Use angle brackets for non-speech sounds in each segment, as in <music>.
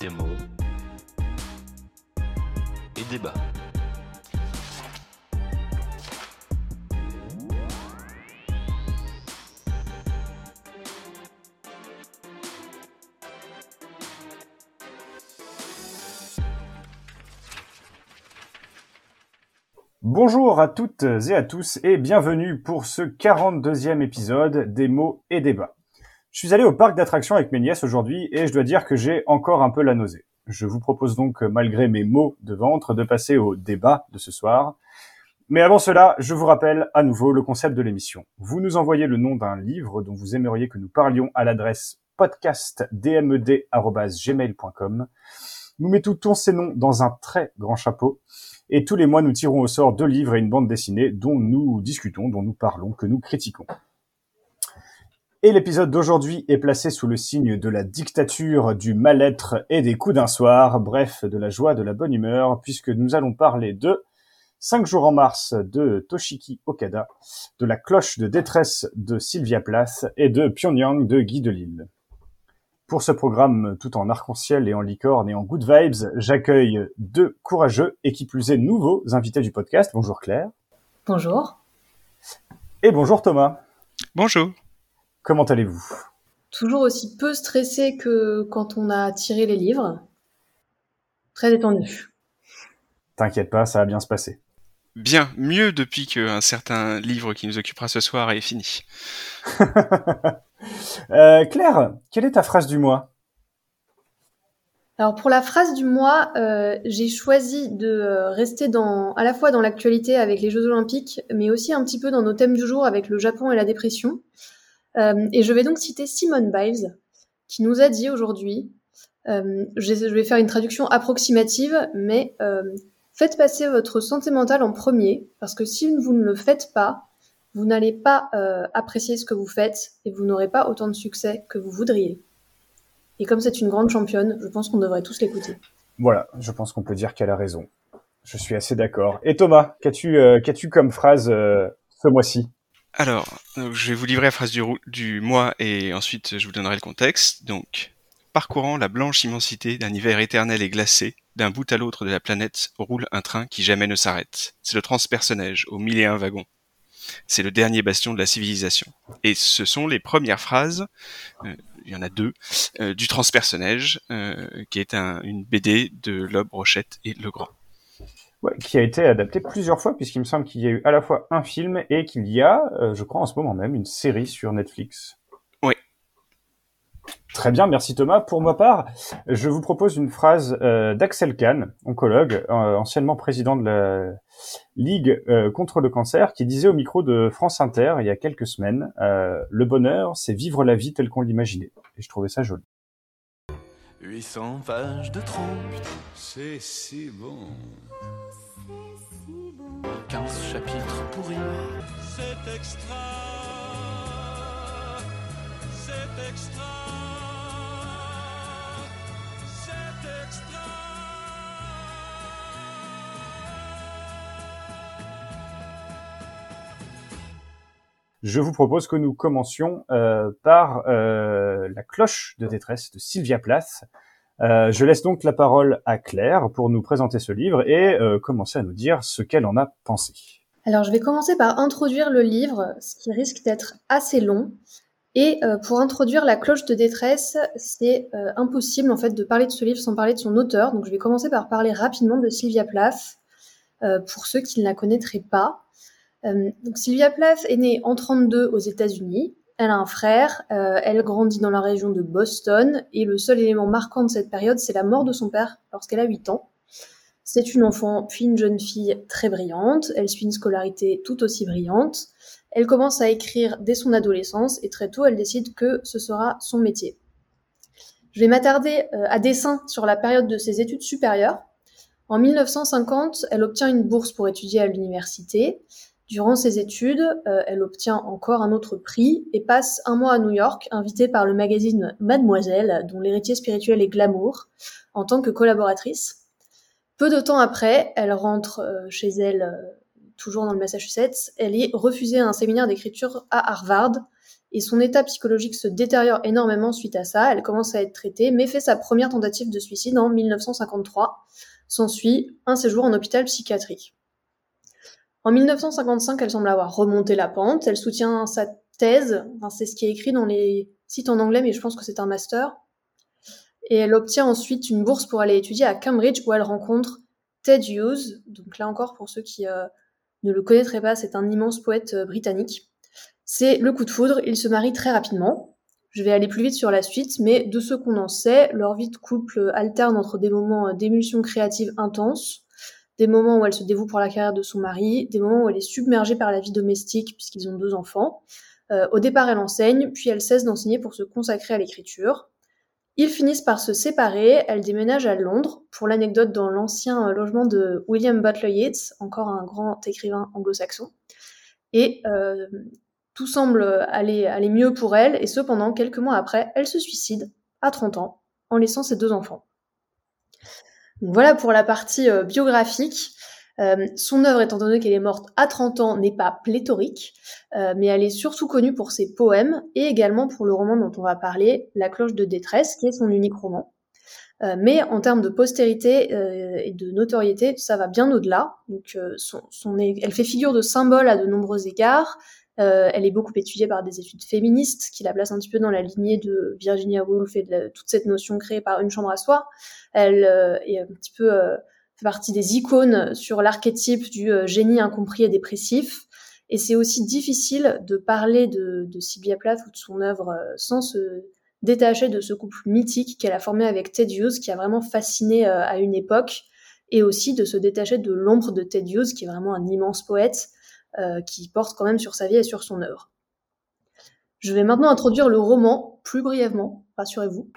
et. Bonjour à toutes et à tous et bienvenue pour ce 42e épisode des mots et débats. Je suis allé au parc d'attractions avec mes nièces aujourd'hui et je dois dire que j'ai encore un peu la nausée. Je vous propose donc, malgré mes mots de ventre, de passer au débat de ce soir. Mais avant cela, je vous rappelle à nouveau le concept de l'émission. Vous nous envoyez le nom d'un livre dont vous aimeriez que nous parlions à l'adresse podcastdmed.gmail.com. Nous mettons ces noms dans un très grand chapeau et tous les mois, nous tirons au sort deux livres et une bande dessinée dont nous discutons, dont nous parlons, que nous critiquons. Et l'épisode d'aujourd'hui est placé sous le signe de la dictature, du mal-être et des coups d'un soir, bref, de la joie, de la bonne humeur, puisque nous allons parler de 5 jours en mars de Toshiki Okada, de la cloche de détresse de Sylvia Plath et de Pyongyang de Guy Delisle. Pour ce programme tout en arc-en-ciel et en licorne et en good vibes, j'accueille deux courageux et qui plus est nouveaux invités du podcast. Bonjour Claire. Bonjour. Et bonjour Thomas. Bonjour. Comment allez-vous? Toujours aussi peu stressé que quand on a tiré les livres. Très détendu. T'inquiète pas, ça va bien se passer. Bien, mieux depuis qu'un certain livre qui nous occupera ce soir est fini. <laughs> Euh, Claire, quelle est ta phrase du mois? Alors pour la phrase du mois, euh, j'ai choisi de euh, rester dans, à la fois dans l'actualité avec les Jeux Olympiques, mais aussi un petit peu dans nos thèmes du jour avec le Japon et la dépression. Et je vais donc citer Simone Biles, qui nous a dit aujourd'hui, je vais faire une traduction approximative, mais faites passer votre santé mentale en premier, parce que si vous ne le faites pas, vous n'allez pas euh, apprécier ce que vous faites et vous n'aurez pas autant de succès que vous voudriez. Et comme c'est une grande championne, je pense qu'on devrait tous l'écouter. Voilà, je pense qu'on peut dire qu'elle a raison. Je suis assez d'accord. Et Thomas, qu'as-tu euh, comme phrase euh, ce mois-ci? Alors, je vais vous livrer la phrase du, du mois et ensuite je vous donnerai le contexte. Donc, parcourant la blanche immensité d'un hiver éternel et glacé, d'un bout à l'autre de la planète roule un train qui jamais ne s'arrête. C'est le transpersonnage aux mille et un wagons. C'est le dernier bastion de la civilisation. Et ce sont les premières phrases, euh, il y en a deux, euh, du Transpersonnage, euh, qui est une BD de Lob, Rochette et Legrand. Ouais, qui a été adapté plusieurs fois, puisqu'il me semble qu'il y a eu à la fois un film et qu'il y a, je crois en ce moment même, une série sur Netflix. Très bien, merci Thomas. Pour ma part, je vous propose une phrase euh, d'Axel Kahn, oncologue, euh, anciennement président de la Ligue euh, contre le cancer, qui disait au micro de France Inter il y a quelques semaines, le bonheur, c'est vivre la vie telle qu'on l'imaginait. Et je trouvais ça joli. 800 pages de trompe, c'est si bon. 15 chapitres pourris. C'est extra. C'est extra. je vous propose que nous commencions euh, par euh, la cloche de détresse de Sylvia Plath. Euh, je laisse donc la parole à Claire pour nous présenter ce livre et commencer à nous dire ce qu'elle en a pensé. Alors je vais commencer par introduire le livre, ce qui risque d'être assez long. Et pour introduire la cloche de détresse, c'est impossible en fait de parler de ce livre sans parler de son auteur. Donc je vais commencer par parler rapidement de Sylvia Plath pour ceux qui ne la connaîtraient pas. Euh, Sylvia Plath est née en 32 aux États-Unis. Elle a un frère, euh, elle grandit dans la région de Boston et le seul élément marquant de cette période, c'est la mort de son père lorsqu'elle a 8 ans. C'est une enfant, puis une jeune fille très brillante, elle suit une scolarité tout aussi brillante. Elle commence à écrire dès son adolescence et très tôt elle décide que ce sera son métier. Je vais m'attarder euh, à dessein sur la période de ses études supérieures. En 1950, elle obtient une bourse pour étudier à l'université. Durant ses études, euh, elle obtient encore un autre prix et passe un mois à New York, invitée par le magazine Mademoiselle, dont l'héritier spirituel est Glamour, en tant que collaboratrice. Peu de temps après, elle rentre euh, chez elle, euh, toujours dans le Massachusetts. Elle est refusée un séminaire d'écriture à Harvard et son état psychologique se détériore énormément suite à ça. Elle commence à être traitée, mais fait sa première tentative de suicide en 1953. S'ensuit un séjour en hôpital psychiatrique. En 1955, elle semble avoir remonté la pente. Elle soutient sa thèse. C'est ce qui est écrit dans les sites en anglais, mais je pense que c'est un master. Et elle obtient ensuite une bourse pour aller étudier à Cambridge, où elle rencontre Ted Hughes. Donc là encore, pour ceux qui euh, ne le connaîtraient pas, c'est un immense poète euh, britannique. C'est le coup de foudre, ils se marient très rapidement. Je vais aller plus vite sur la suite, mais de ce qu'on en sait, leur vie de couple alterne entre des moments euh, d'émulsion créative intense, des moments où elle se dévoue pour la carrière de son mari, des moments où elle est submergée par la vie domestique puisqu'ils ont deux enfants. Euh, au départ, elle enseigne, puis elle cesse d'enseigner pour se consacrer à l'écriture. Ils finissent par se séparer, elle déménage à Londres, pour l'anecdote dans l'ancien euh, logement de William Butler Yeats, encore un grand écrivain anglo-saxon. Et euh, tout semble aller, aller mieux pour elle, et cependant, quelques mois après, elle se suicide, à 30 ans, en laissant ses deux enfants. Voilà pour la partie euh, biographique. Euh, son œuvre, étant donné qu'elle est morte à 30 ans, n'est pas pléthorique, euh, mais elle est surtout connue pour ses poèmes et également pour le roman dont on va parler, La cloche de détresse, qui est son unique roman. Mais en termes de postérité et de notoriété, ça va bien au-delà. Donc, elle fait figure de symbole à de nombreux égards. Euh, elle est beaucoup étudiée par des études féministes qui la placent un petit peu dans la lignée de Virginia Woolf et de toute cette notion créée par une chambre à soi. Elle euh, est un petit peu euh, fait partie des icônes sur l'archétype du génie incompris et dépressif. Et c'est aussi difficile de parler de, de Sylvia Plath ou de son œuvre sans se détacher de ce couple mythique qu'elle a formé avec Ted Hughes, qui a vraiment fasciné à une époque, et aussi de se détacher de l'ombre de Ted Hughes, qui est vraiment un immense poète, euh, qui porte quand même sur sa vie et sur son œuvre. Je vais maintenant introduire le roman plus brièvement, rassurez-vous.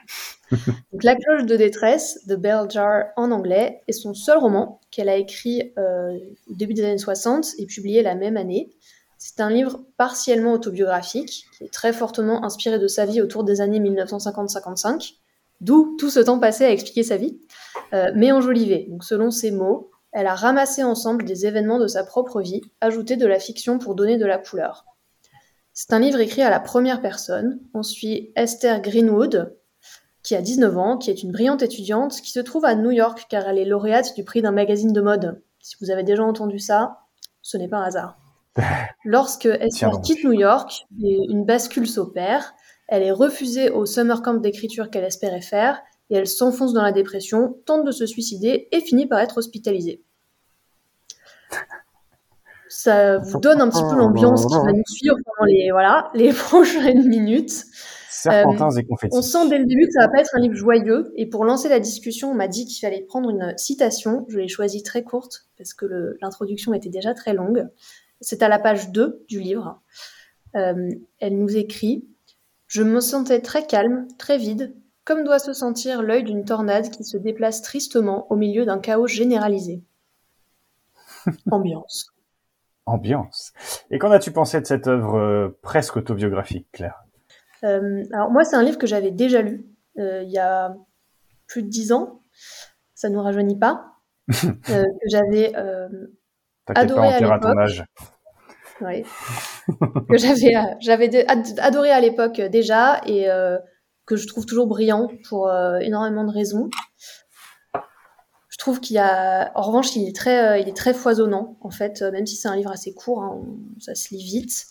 <laughs> Donc, La cloche de détresse de Bell Jar en anglais est son seul roman qu'elle a écrit euh, au début des années 60 et publié la même année. C'est un livre partiellement autobiographique qui est très fortement inspiré de sa vie autour des années 1950-55, d'où tout ce temps passé à expliquer sa vie, euh, mais enjolivé. Donc selon ses mots, elle a ramassé ensemble des événements de sa propre vie, ajouté de la fiction pour donner de la couleur. C'est un livre écrit à la première personne. On suit Esther Greenwood, qui a 19 ans, qui est une brillante étudiante, qui se trouve à New York car elle est lauréate du prix d'un magazine de mode. Si vous avez déjà entendu ça, ce n'est pas un hasard. <laughs> Lorsque Esther quitte New York, une bascule s'opère. Elle est refusée au summer camp d'écriture qu'elle espérait faire et elle s'enfonce dans la dépression, tente de se suicider et finit par être hospitalisée. Ça vous donne un petit peu l'ambiance qui va nous suivre pendant les, voilà, les <laughs> prochaines minutes. Serpentins et confettis. On sent dès le début que ça va pas être un livre joyeux. Et pour lancer la discussion, on m'a dit qu'il fallait prendre une citation. Je l'ai choisie très courte parce que l'introduction était déjà très longue. C'est à la page 2 du livre. Euh, elle nous écrit Je me sentais très calme, très vide, comme doit se sentir l'œil d'une tornade qui se déplace tristement au milieu d'un chaos généralisé. <laughs> Ambiance. Ambiance. Et qu'en as-tu pensé de cette œuvre euh, presque autobiographique, Claire? Euh, Alors moi, c'est un livre que j'avais déjà lu euh, il y a plus de dix ans. Ça ne nous rajeunit pas. <laughs> que j'avais adoré à l'époque. Oui. que j'avais j'avais adoré à l'époque déjà et que je trouve toujours brillant pour euh, énormément de raisons. Je trouve qu'il y a, en revanche, il est très, euh, il est très foisonnant en fait, euh, même si c'est un livre assez court, hein, ça se lit vite.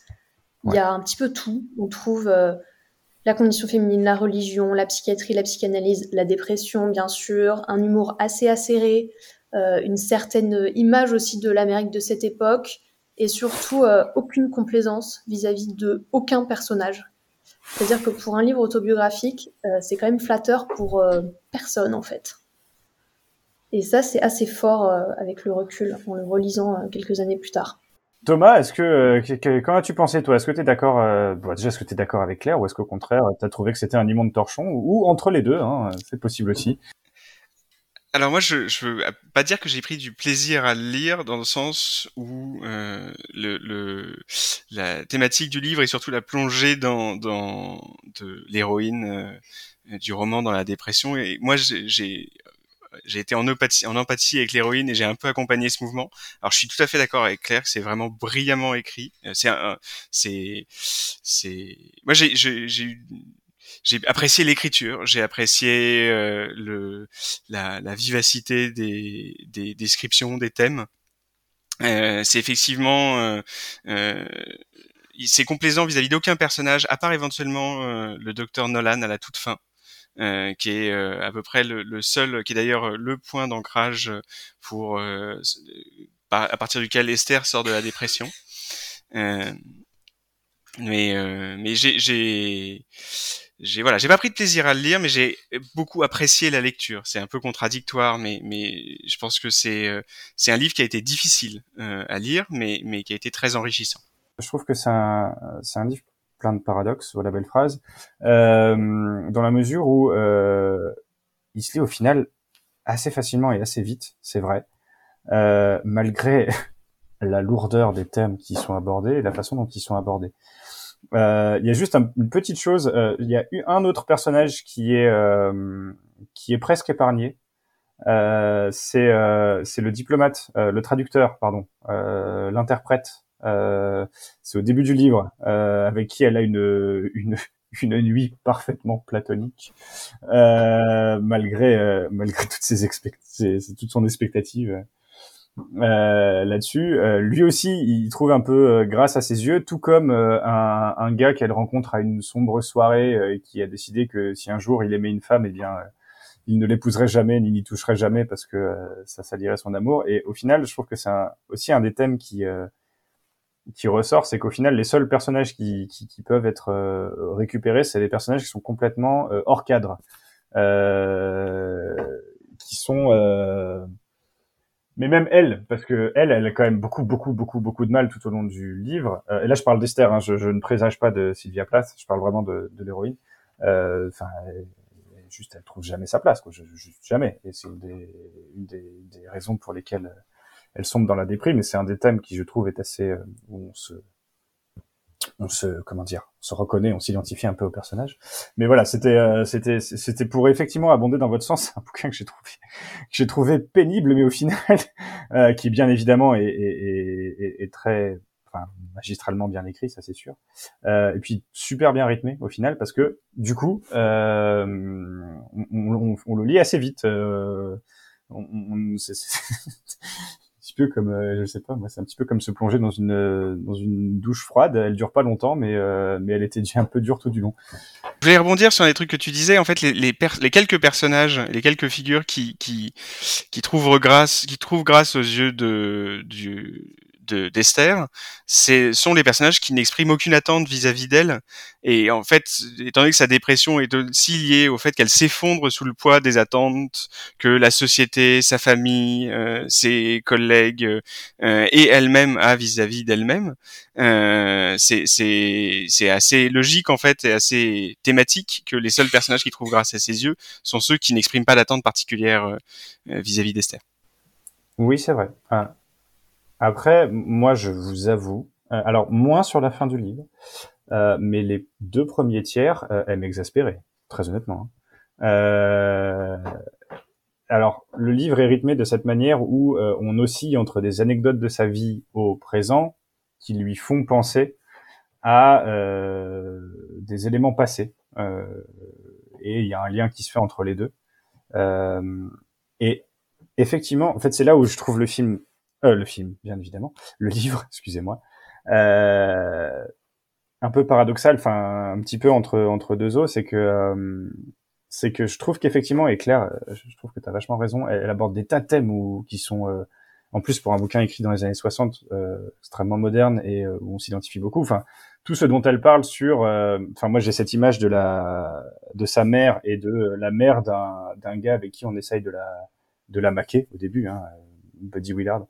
Il y a un petit peu tout. On trouve la condition féminine, la religion, la psychiatrie, la psychanalyse, la dépression, bien sûr, un humour assez acéré, une certaine image aussi de l'Amérique de cette époque, et surtout aucune complaisance vis-à-vis -vis de aucun personnage. C'est-à-dire que pour un livre autobiographique, euh, c'est quand même flatteur pour euh, personne en fait. Et ça, c'est assez fort euh, avec le recul en le relisant quelques années plus tard. Thomas, est-ce que, qu'en as-tu pensé toi? Est-ce que tu es d'accord bon, Déjà, est-ce que tu d'accord avec Claire ou est-ce qu'au contraire, tu as trouvé que c'était un immonde torchon? Ou, entre les deux hein, C'est possible aussi. Alors moi, je, je veux pas dire que j'ai pris du plaisir à le lire dans le sens où euh, le, le, la thématique du livre et surtout la plongée dans, dans de l'héroïne euh, du roman dans la dépression. Et moi, j'ai j'ai été en empathie, en empathie avec l'héroïne et j'ai un peu accompagné ce mouvement. Alors je suis tout à fait d'accord avec Claire, c'est vraiment brillamment écrit. C'est c'est c'est moi j'ai j'ai eu j'ai apprécié l'écriture, j'ai apprécié euh, le la, la, vivacité des, des descriptions des thèmes. Euh, c'est effectivement euh, euh c'est complaisant vis-à-vis d'aucun personnage, à part éventuellement euh, le docteur Nolan à la toute fin. Euh, qui est euh, à peu près le, le, seul, qui est d'ailleurs le point d'ancrage pour à partir duquel Esther sort de la dépression. mais mais j'ai j'ai voilà, j'ai pas pris de plaisir à le lire, mais j'ai beaucoup apprécié la lecture. C'est un peu contradictoire, mais mais je pense que c'est c'est un livre qui a été difficile à lire, mais mais qui a été très enrichissant je trouve que c'est un, c'est un livre plein de paradoxes, voilà belle phrase, euh, dans la mesure où euh, il se lit au final assez facilement et assez vite, c'est vrai, euh, malgré <laughs> la lourdeur des thèmes qui sont abordés et la façon dont ils sont abordés. Euh, il y a juste une petite chose, euh, il y a eu un autre personnage qui est euh, qui est presque épargné. c'est c'est le diplomate, le traducteur, pardon, l'interprète euh, c'est au début du livre, euh, avec qui elle a une, une, une nuit parfaitement platonique, euh, malgré, euh, malgré toutes ses, ses, toute son expectative. Euh, là-dessus. Euh, lui aussi, il trouve un peu grâce à ses yeux, tout comme un, un, gars qu'elle rencontre à une sombre soirée qui a décidé que si un jour il aimait une femme, eh bien, il ne l'épouserait jamais ni n'y toucherait jamais parce que ça salirait son amour. Et au final, je trouve que c'est aussi un des thèmes qui qui ressort, c'est qu'au final, les seuls personnages qui, qui, qui peuvent être euh, récupérés, c'est des personnages qui sont complètement euh, hors cadre, euh, qui sont, euh, mais même elle, parce que elle, elle a quand même beaucoup, beaucoup, beaucoup, beaucoup de mal tout au long du livre. et là, je parle d'Esther, hein, je, je, ne présage pas de Sylvia Plath, je parle vraiment de, de l'héroïne. Enfin, juste, elle trouve jamais sa place, quoi, juste jamais. Et c'est une des, une des, des raisons pour lesquelles elle sombre dans la déprime, mais c'est un des thèmes qui, je trouve, est assez euh, où on se on se comment dire se reconnaît on s'identifie un peu au personnage. Mais voilà c'était euh, c'était c'était pour effectivement abonder dans votre sens <laughs> un bouquin que j'ai trouvé que j'ai trouvé pénible mais au final <laughs> euh, qui bien évidemment est, est, est, est, très enfin magistralement bien écrit ça c'est sûr. Euh, et puis super bien rythmé au final parce que du coup euh, on, on, on, le lit assez vite on, on <laughs> petit peu comme, euh, je sais pas, moi, c'est un petit peu comme se plonger dans une euh, dans une douche froide. Elle dure pas longtemps, mais euh, mais elle était un peu dure tout du long. Je voulais rebondir sur les trucs que tu disais. En fait, les quelques personnages, les quelques figures qui qui qui trouvent grâce, qui trouvent grâce aux yeux de du d'Esther, c'est sont les personnages qui n'expriment aucune attente vis-à-vis d'elle. Et en fait, étant donné que sa dépression est aussi liée au fait qu'elle s'effondre sous le poids des attentes que la société, sa famille, euh, ses collègues euh, et elle-même a vis-à-vis d'elle-même, euh, c'est assez logique en fait et assez thématique que les seuls personnages qui trouvent grâce à ses yeux sont ceux qui n'expriment pas d'attente particulière euh, vis-à-vis d'Esther. Oui, c'est vrai. Après, moi, je vous avoue, euh, alors moins sur la fin du livre, euh, mais les deux premiers tiers, euh, elle m'exaspérait, très honnêtement. Hein. Euh, alors, le livre est rythmé de cette manière où on oscille entre des anecdotes de sa vie au présent qui lui font penser à des éléments passés. et il y a un lien qui se fait entre les deux. et effectivement, en fait, c'est là où je trouve le film euh, le film, bien évidemment, le livre, <laughs> excusez-moi, euh, un peu paradoxal, enfin un petit peu entre entre deux os, c'est que euh, c'est que je trouve qu'effectivement, et Claire, euh, je trouve que tu as vachement raison, elle, aborde des tas de thèmes où, qui sont, euh, en plus pour un bouquin écrit dans les années 60, extrêmement moderne et où on s'identifie beaucoup. Enfin, tout ce dont elle parle sur, enfin moi j'ai cette image de la de sa mère et de la mère d'un d'un gars avec qui on essaye de la de la maquer au début. Hein, Buddy Willard,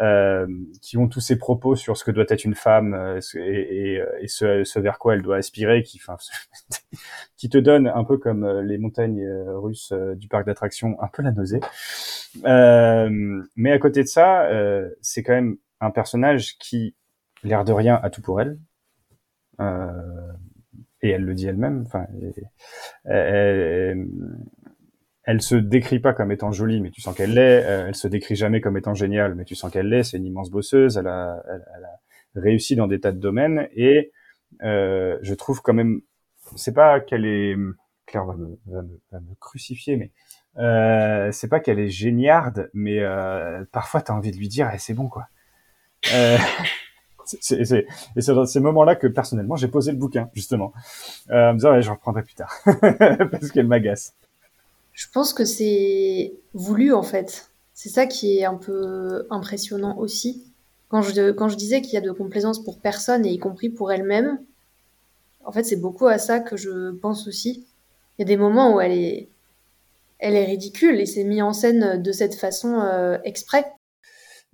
euh, qui ont tous ces propos sur ce que doit être une femme euh, et, et, ce, ce, vers quoi elle doit aspirer, qui, <laughs> qui te donne un peu comme euh, les montagnes russes du parc d'attractions, un peu la nausée. mais à côté de ça, c'est quand même un personnage qui, l'air de rien, a tout pour elle. et elle le dit elle-même. Enfin, elle se décrit pas comme étant jolie, mais tu sens qu'elle l'est. Euh, elle se décrit jamais comme étant géniale, mais tu sens qu'elle l'est. C'est une immense bosseuse. Elle a, elle, elle réussi dans des tas de domaines et euh, je trouve quand même, c'est pas qu'elle est, Claire va me, crucifier, mais euh, c'est pas qu'elle est géniarde, mais euh, parfois t'as envie de lui dire, eh, c'est bon quoi. <laughs> C'est, et c'est dans ces moments-là que personnellement j'ai posé le bouquin justement, euh, en me disant, je reprendrai plus tard <laughs> parce qu'elle m'agace. Je pense que c'est voulu en fait. C'est ça qui est un peu impressionnant aussi. Quand je, disais qu'il y a de complaisance pour personne, et y compris pour elle-même, en fait, c'est beaucoup à ça que je pense aussi. Il y a des moments où elle est, elle est ridicule et c'est mis en scène de cette façon euh, exprès.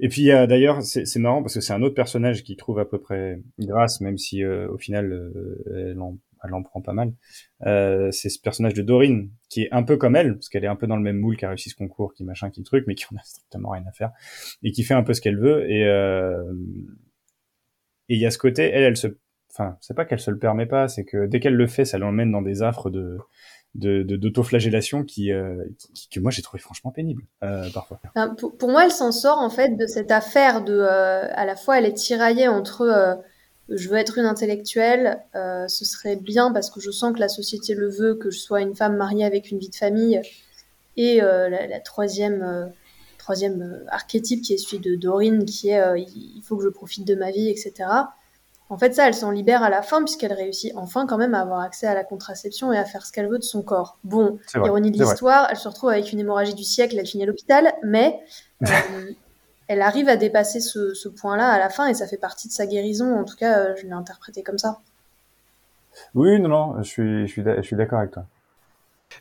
Et puis d'ailleurs, c'est c'est marrant parce que c'est un autre personnage qui trouve à peu près grâce, même si euh, au final euh, elle, en, elle en prend pas mal. Euh, c'est ce personnage de Dorine qui est un peu comme elle, parce qu'elle est un peu dans le même moule, qui a réussi ce concours, qui machin, qui truc, mais qui en a strictement rien à faire et qui fait un peu ce qu'elle veut. Et euh, et il y a ce côté, elle, elle se, enfin, c'est pas qu'elle se le permet pas, c'est que dès qu'elle le fait, ça l'emmène dans des affres de de d'autoflagellation qui, euh, que moi j'ai trouvé franchement pénible euh, parfois. Pour moi, elle s'en sort en fait de cette affaire de, euh, à la fois, elle est tiraillée entre euh, je veux être une intellectuelle, euh, ce serait bien parce que je sens que la société le veut, que je sois une femme mariée avec une vie de famille, et euh, la, la troisième, euh, troisième archétype qui est celui de Dorine, qui est il faut que je profite de ma vie, etc. En fait, ça, elle s'en libère à la fin puisqu'elle réussit enfin quand même à avoir accès à la contraception et à faire ce qu'elle veut de son corps. Bon, vrai, ironie de l'histoire, elle se retrouve avec une hémorragie du siècle, elle finit à l'hôpital, mais <laughs> elle arrive à dépasser ce, ce point-là à la fin et ça fait partie de sa guérison. En tout cas, euh, je l'ai interprété comme ça. Oui, non, non, je suis, je suis, d'a- je suis d'accord avec toi.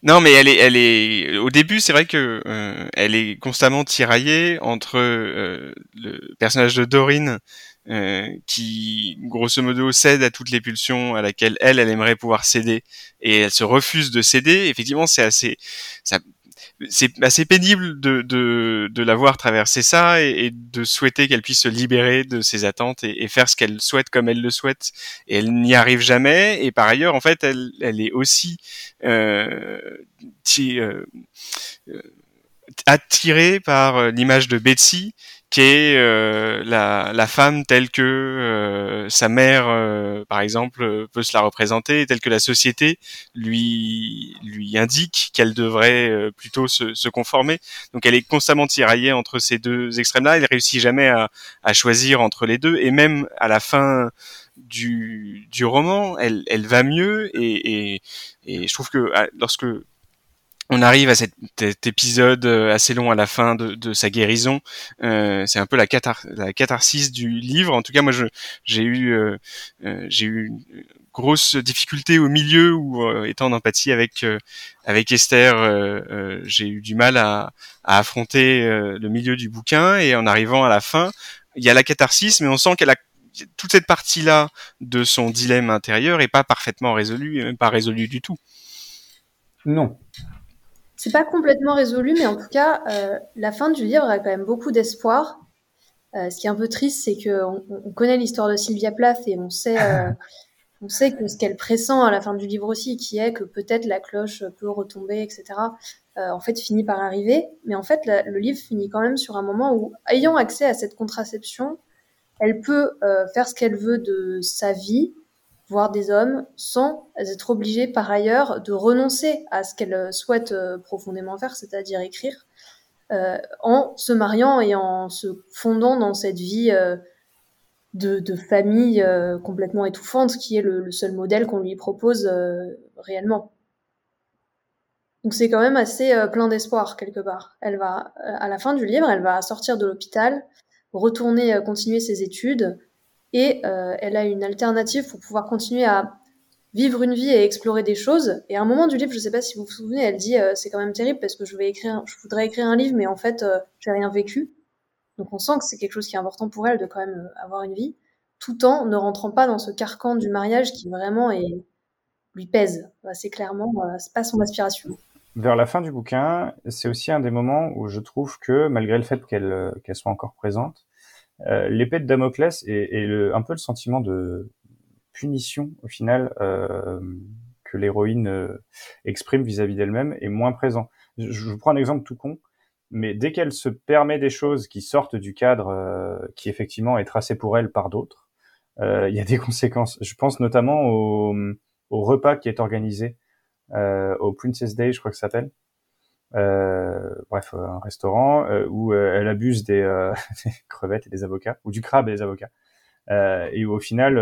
Non, mais elle est, elle est. Au début, c'est vrai que euh, elle est constamment tiraillée entre euh, le personnage de Dorine, euh, qui grosso modo cède à toutes les pulsions à laquelle elle, elle aimerait pouvoir céder, et elle se refuse de céder. Effectivement, c'est assez, ça, c'est assez pénible de, de, de la voir traverser ça et, de souhaiter qu'elle puisse se libérer de ses attentes et, faire ce qu'elle souhaite comme elle le souhaite. Et elle n'y arrive jamais. Et par ailleurs, en fait, elle, elle est aussi euh, euh, euh, attirée par l'image de Betsy, qui est euh, la, la femme telle que euh, sa mère, euh, par exemple, peut se la représenter, telle que la société lui lui indique qu'elle devrait euh, plutôt se, se conformer. Donc elle est constamment tiraillée entre ces deux extrêmes-là. Elle réussit jamais à, à choisir entre les deux, et même à la fin du, du roman, elle, elle va mieux, et, et, et je trouve que lorsque on arrive à cet, épisode euh, assez long à la fin de, sa guérison. Euh, c'est un peu la, cathar la catharsis du livre. En tout cas, moi, j'ai eu, euh, euh, j'ai eu une grosse difficulté au milieu où, euh, étant en empathie avec avec Esther, j'ai eu du mal à, affronter le milieu du bouquin. Et en arrivant à la fin, il y a la catharsis, mais on sent qu'elle a toute cette partie-là de son dilemme intérieur est pas parfaitement résolue, même pas résolue du tout. Non. C'est pas complètement résolu, mais en tout cas, euh, la fin du livre a quand même beaucoup d'espoir. Euh, ce qui est un peu triste, c'est que on, on connaît l'histoire de Sylvia Plath et on sait, euh, <laughs> on sait que ce qu'elle pressent à la fin du livre aussi, qui est que peut-être la cloche peut retomber, etc. en fait, finit par arriver. Mais en fait, la- le livre finit quand même sur un moment où, ayant accès à cette contraception, elle peut faire ce qu'elle veut de sa vie, voir des hommes, sans être obligée par ailleurs de renoncer à ce qu'elle souhaite euh, profondément faire, c'est-à-dire écrire, euh, en se mariant et en se fondant dans cette vie euh, de, famille complètement étouffante qui est le, le seul modèle qu'on lui propose réellement. Donc c'est quand même assez plein d'espoir quelque part. Elle va, à la fin du livre, elle va sortir de l'hôpital, retourner continuer ses études, et euh, elle a une alternative pour pouvoir continuer à vivre une vie et explorer des choses. Et à un moment du livre, je sais pas si vous vous souvenez, elle dit euh, c'est quand même terrible parce que je vais écrire, je voudrais écrire un livre, mais en fait euh, j'ai rien vécu. Donc on sent que c'est quelque chose qui est important pour elle de quand même euh, avoir une vie, tout en ne rentrant pas dans ce carcan du mariage qui vraiment lui pèse. assez clairement, c'est pas son aspiration. Vers la fin du bouquin, c'est aussi un des moments où je trouve que, malgré le fait qu'elle soit encore présente, euh, l'épée de Damoclès et, le, un peu le sentiment de punition, au final, euh, que l'héroïne euh, exprime vis-à-vis d'elle-même est moins présent. je, je vous prends un exemple tout con, mais dès qu'elle se permet des choses qui sortent du cadre euh, qui effectivement est tracé pour elle par d'autres, il y a des <laughs> conséquences. Je pense notamment au, au repas qui est organisé au Princess Day, je crois que ça s'appelle. Euh, bref, un restaurant euh, où euh, elle abuse des, <laughs> des, crevettes et des avocats, ou du crabe et des avocats. et où au final,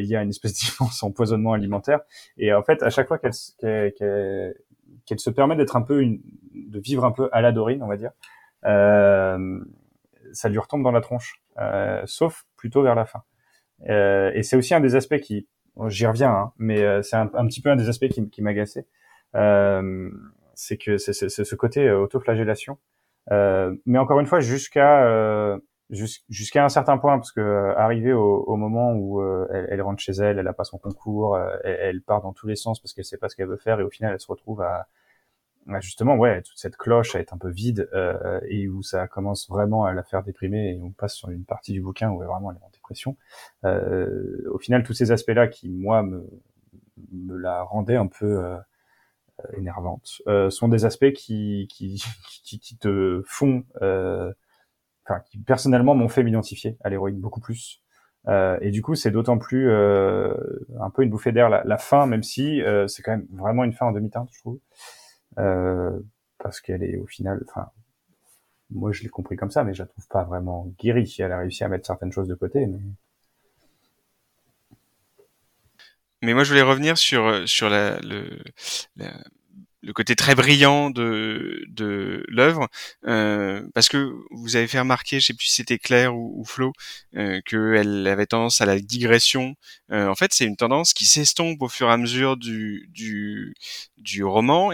il y a une espèce <laughs> d'immense empoisonnement alimentaire. Et en fait, à chaque fois qu'elle se permet d'être un peu une, de vivre un peu à la Dorine, on va dire, euh, ça lui retombe dans la tronche, euh, sauf plutôt vers la fin. Euh, et c'est aussi un des aspects qui, j'y reviens, hein, mais c'est un, petit peu un des aspects qui, qui m'agaçait, c'est que c'est ce côté autoflagellation. mais encore une fois, jusqu'à jusqu'à un certain point, parce que arrivé au, au, moment où elle, elle, rentre chez elle, elle a pas son concours, elle, elle, part dans tous les sens parce qu'elle sait pas ce qu'elle veut faire, et au final, elle se retrouve à, justement, ouais, toute cette cloche à être un peu vide euh, et où ça commence vraiment à la faire déprimer et on passe sur une partie du bouquin où elle, vraiment elle est en dépression. Euh, au final, tous ces aspects-là qui, moi, me, me la rendaient un peu euh, énervante, euh, sont des aspects qui, qui, <laughs> qui, qui te font, euh, enfin, qui personnellement m'ont fait m'identifier à l'héroïne beaucoup plus. Euh, et du coup, c'est d'autant plus euh, un peu une bouffée d'air la, la, fin, même si euh, c'est quand même vraiment une fin en demi-teinte, je trouve. Parce qu'elle est au final, enfin, moi je l'ai compris comme ça, mais je la trouve pas vraiment guérie. Elle a réussi à mettre certaines choses de côté, mais. Mais moi je voulais revenir sur sur la, le, le côté très brillant de, de l'œuvre, euh, parce que vous avez fait remarquer, je sais plus si c'était Claire ou, ou Flo, euh, qu'elle avait tendance à la digression. Euh, en fait, c'est une tendance qui s'estompe au fur et à mesure du, du, du roman.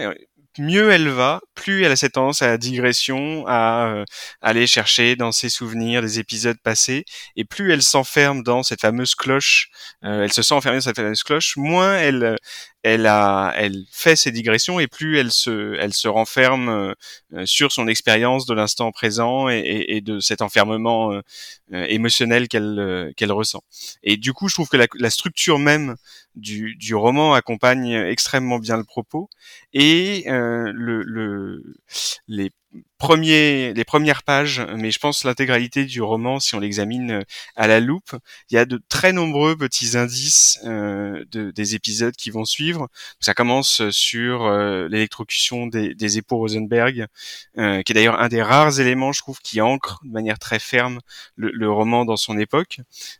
Mieux elle va, plus elle a cette tendance à la digression, à euh, aller chercher dans ses souvenirs des épisodes passés, et plus elle s'enferme dans cette fameuse cloche, euh, elle se sent enfermée dans cette fameuse cloche, moins elle, elle a, elle fait ses digressions et plus elle se, elle se renferme euh, sur son expérience de l'instant présent et, et, et, de cet enfermement euh, émotionnel qu'elle euh, qu'elle ressent. Et du coup, je trouve que la, la structure même du, du, roman accompagne extrêmement bien le propos et le, le, les premiers, les premières pages, mais je pense l'intégralité du roman, si on l'examine euh, à la loupe, il y a de très nombreux petits indices euh, de, des épisodes qui vont suivre. Ça commence sur euh, l'électrocution des, des, époux Rosenberg, euh, qui est d'ailleurs un des rares éléments, je trouve, qui ancre de manière très ferme le, le roman dans son époque,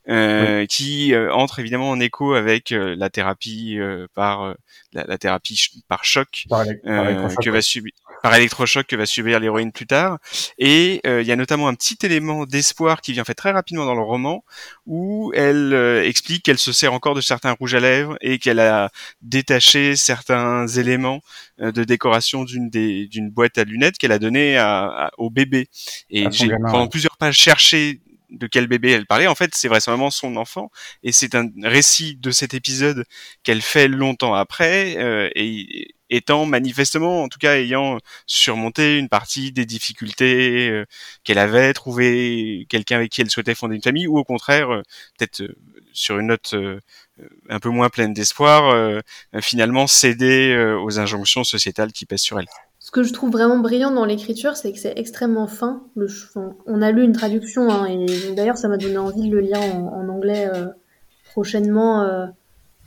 euh, oui. qui euh, entre évidemment en écho avec la thérapie par la, la, thérapie par choc par par que va subir par électrochoc que va subir l'héroïne plus tard. Et euh, il y a notamment un petit élément d'espoir qui vient fait très rapidement dans le roman, où elle euh, explique qu'elle se sert encore de certains rouges à lèvres et qu'elle a détaché certains éléments euh, de décoration d'une d'une boîte à lunettes qu'elle a donné à, à, au bébé. Et j'ai pendant plusieurs pages cherché de quel bébé elle parlait. En fait, c'est vraisemblablement son enfant, et c'est un récit de cet épisode qu'elle fait longtemps après, euh, et étant manifestement, en tout cas ayant surmonté une partie des difficultés euh, qu'elle avait, trouvé quelqu'un avec qui elle souhaitait fonder une famille, ou au contraire, euh, peut-être euh, sur une note un peu moins pleine d'espoir, finalement céder aux injonctions sociétales qui pèsent sur elle. Ce que je trouve vraiment brillant dans l'écriture, c'est que c'est extrêmement fin. Le, on a lu une traduction, hein, et d'ailleurs ça m'a donné envie de le lire en, en anglais prochainement,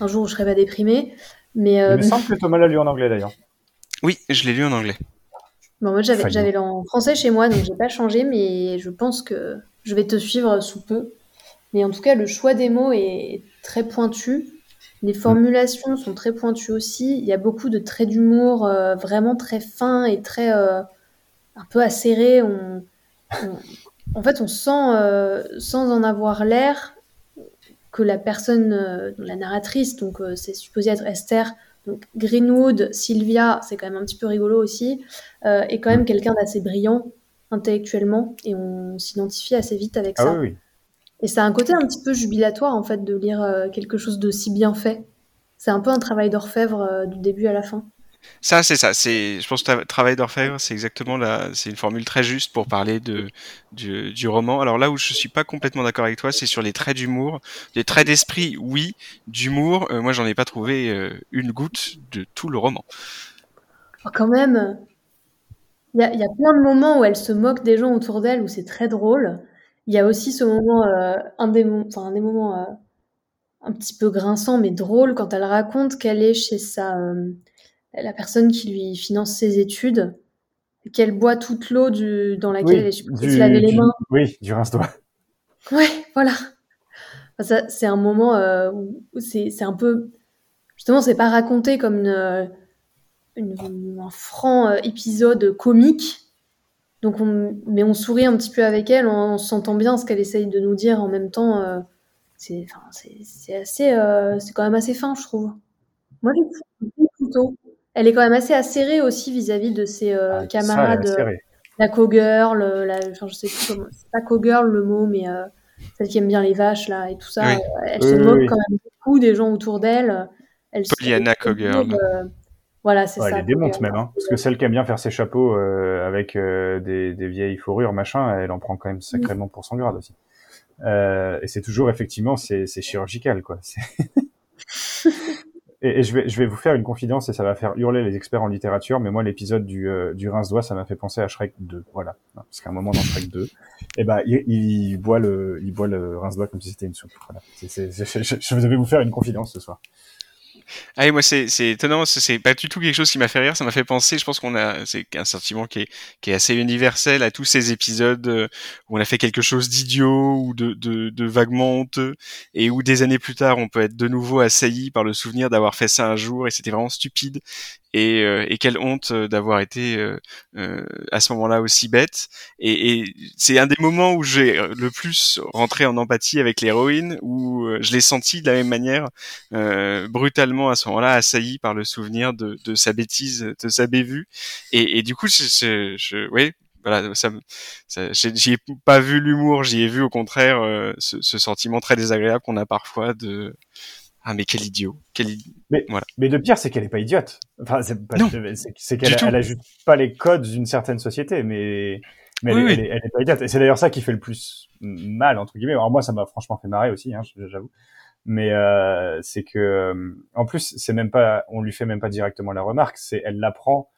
un jour où je serai pas déprimée. Mais, euh, Il me semble que Thomas l'a lu en anglais d'ailleurs. Oui, je l'ai lu en anglais. Bon, moi j'avais, en français chez moi, donc j'ai pas changé, mais je pense que je vais te suivre sous peu. Mais en tout cas, le choix des mots est très pointu. Les formulations sont très pointues aussi. Il y a beaucoup de traits d'humour euh, vraiment très fins et très euh, un peu acérés. On, on, en fait, on sent, euh, sans en avoir l'air, que la personne, euh, la narratrice, donc euh, c'est supposé être Esther, donc Greenwood, Sylvia, c'est quand même un petit peu rigolo aussi, euh, est quand même quelqu'un d'assez brillant intellectuellement et on s'identifie assez vite avec ah ça. Oui, oui. Et c'est un côté un petit peu jubilatoire en fait de lire quelque chose de si bien fait. C'est un peu un travail d'orfèvre du début à la fin. Ça, c'est ça. C'est, je pense que travail d'orfèvre, c'est exactement la, c'est une formule très juste pour parler de du, roman. Alors là où je suis pas complètement d'accord avec toi, c'est sur les traits d'humour, les traits d'esprit, oui, d'humour. Euh, moi, j'en ai pas trouvé euh, une goutte de tout le roman. Oh, quand même. Il y a, il y a plein de moments où elle se moque des gens autour d'elle, où c'est très drôle. Il y a aussi ce moment, euh, un, des, enfin, un des moments euh, un petit peu grinçant, mais drôle, quand elle raconte qu'elle est chez sa, euh, la personne qui lui finance ses études, qu'elle boit toute l'eau du, dans laquelle Oui, elle est supposée se laver les mains. oui, du rince-doigt. Ouais, voilà. Enfin, ça, c'est un moment euh, où c'est, c'est un peu, justement, c'est pas raconté comme une, euh, une- un franc euh, épisode comique. Donc on, mais on sourit un petit peu avec elle, on, on s'entend bien ce qu'elle essaye de nous dire en même temps. euh, c'est, enfin, c'est, c'est assez, euh, c'est quand même assez fin, je trouve. Moi, j'ai plutôt. Elle est quand même assez acérée aussi vis-à-vis de ses euh, Ah, ça, camarades, euh, serrée. la co-girl, euh, la, enfin, je sais plus comment, c'est pas co-girl le mot, mais euh, celle qui aime bien les vaches là et tout ça. Oui. euh, elle Oui, se oui, moque oui. quand même beaucoup des gens autour d'elle. Elle se- Pollyanna Cogirl. euh, voilà, c'est Ouais, ça. elle les démonte même, hein. Parce que celle qui aime bien faire ses chapeaux euh, avec euh, des, des vieilles fourrures, machin, elle en prend quand même sacrément pour son grade aussi. Euh, et c'est toujours effectivement, c'est c'est chirurgical, quoi. <laughs> Et, je vais je vais vous faire une confidence et ça va faire hurler les experts en littérature, mais moi l'épisode du euh, du rince-doigt, ça m'a fait penser à Shrek 2, voilà. Parce qu'à un moment dans Shrek 2, et ben il, il boit le il boit le rince-doigt comme si c'était une soupe. Voilà. C'est- c'est- je, je vais vous faire une confidence ce soir. Ah et moi c'est étonnant, c'est- pas du tout quelque chose qui m'a fait rire, ça m'a fait penser, je pense qu'on a c'est un sentiment qui est qui est assez universel à tous ces épisodes euh, où on a fait quelque chose d'idiot ou de, de de vaguement honteux et où des années plus tard on peut être de nouveau assailli par le souvenir d'avoir fait ça un jour et c'était vraiment stupide et euh, et quelle honte euh, d'avoir été euh, euh, à ce moment-là aussi bête et, et c'est un des moments où j'ai euh, le plus rentré en empathie avec l'héroïne où je l'ai senti de la même manière euh, brutalement à ce moment-là assailli par le souvenir de, de sa bêtise, de sa bévue. Et, et du coup, je, je, je ouais, voilà, ça, ça, j'y ai pas vu l'humour, j'y ai vu au contraire ce, ce sentiment très désagréable qu'on a parfois de ah mais quel idiot, quel i- Mais le pire, c'est qu'elle est pas idiote. Enfin, c'est qu'elle elle a juste pas les codes d'une certaine société, mais, mais elle, Oui, est, oui. elle, est, elle est pas idiote. Et c'est d'ailleurs ça qui fait le plus mal, entre guillemets. Alors moi, ça m'a franchement fait marrer aussi, hein, j'avoue. Mais euh, c'est que, euh, en plus, c'est même pas, on lui fait même pas directement la remarque. C'est, elle l'apprend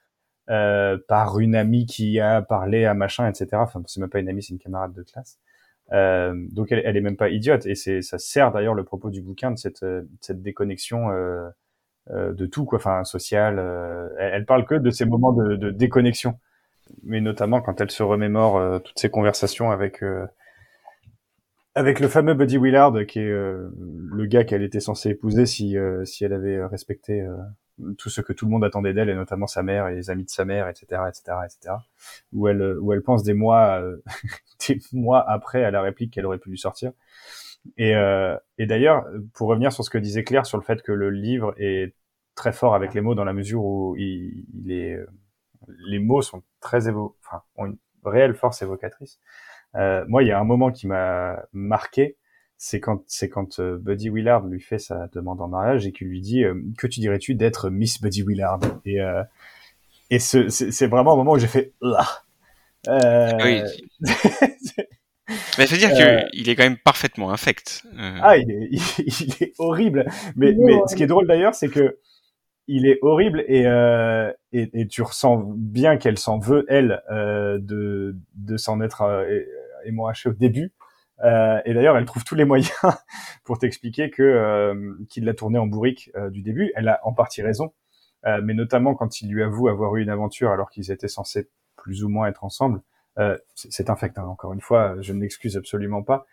euh, par une amie qui a parlé à machin, etc. Enfin, c'est même pas une amie, c'est une camarade de classe. Euh, donc elle, elle est même pas idiote. Et c'est ça sert d'ailleurs le propos du bouquin de cette euh, cette déconnexion euh, euh, de tout quoi. Enfin social euh, elle, elle parle que de ces moments de, de déconnexion. Mais notamment quand elle se remémore euh, toutes ces conversations avec avec le fameux Buddy Willard qui est le gars qu'elle était censée épouser si si elle avait respecté tout ce que tout le monde attendait d'elle et notamment sa mère et les amis de sa mère etc etc etc où elle où elle pense des mois euh, <laughs> des mois après à la réplique qu'elle aurait pu lui sortir et, euh, et d'ailleurs, pour revenir sur ce que disait Claire sur le fait que le livre est très fort avec les mots dans la mesure où il, il est, les mots sont très évo, enfin, ont une réelle force évocatrice. Euh, moi, il y a un moment qui m'a marqué, c'est quand c'est quand euh, Buddy Willard lui fait sa demande en mariage et qu'il lui dit euh, que tu dirais-tu d'être Miss Buddy Willard? Et euh, et ce, c'est c'est vraiment un moment où j'ai fait ah. Euh, Oui. <laughs> Mais faut dire Euh, qu'il est quand même parfaitement infect. Euh, Ah, il est, <laughs> il, est horrible. Mais, mais ce qui est drôle d'ailleurs, c'est que il est horrible et, euh, et, et tu ressens bien qu'elle s'en veut elle euh, de, de s'en être euh, au début. Euh, et d'ailleurs, elle trouve tous les moyens <laughs> pour t'expliquer que euh, qu'il l'a tourné en bourrique euh, du début. Elle a en partie raison, euh, mais notamment quand il lui avoue avoir eu une aventure alors qu'ils étaient censés plus ou moins être ensemble. C'est infect, hein, encore une fois, je ne m'excuse absolument pas.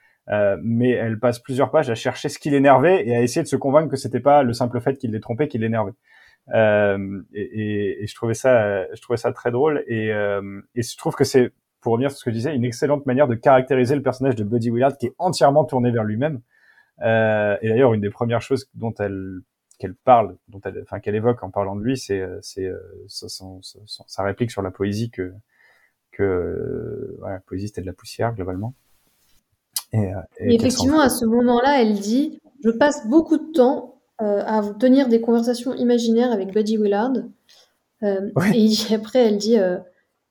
Mais elle passe plusieurs pages à chercher ce qui l'énervait et à essayer de se convaincre que c'était pas le simple fait qu'il l'ait trompé qui l'énervait. Et, et, et je trouvais ça, je trouvais ça très drôle et, et je trouve que c'est, pour revenir sur ce que je disais, une excellente manière de caractériser le personnage de Buddy Willard qui est entièrement tourné vers lui-même. Euh, et d'ailleurs, une des premières choses dont elle qu'elle parle, dont elle, enfin qu'elle évoque en parlant de lui, c'est c'est euh, sa- réplique sur la poésie que que euh, ouais, la poésie c'était de la poussière globalement. Et, euh, Et effectivement, à ce moment-là, elle dit Je passe beaucoup de temps euh, à vous tenir des conversations imaginaires avec Buddy Willard. Euh, Ouais. Et <laughs> après, elle dit euh,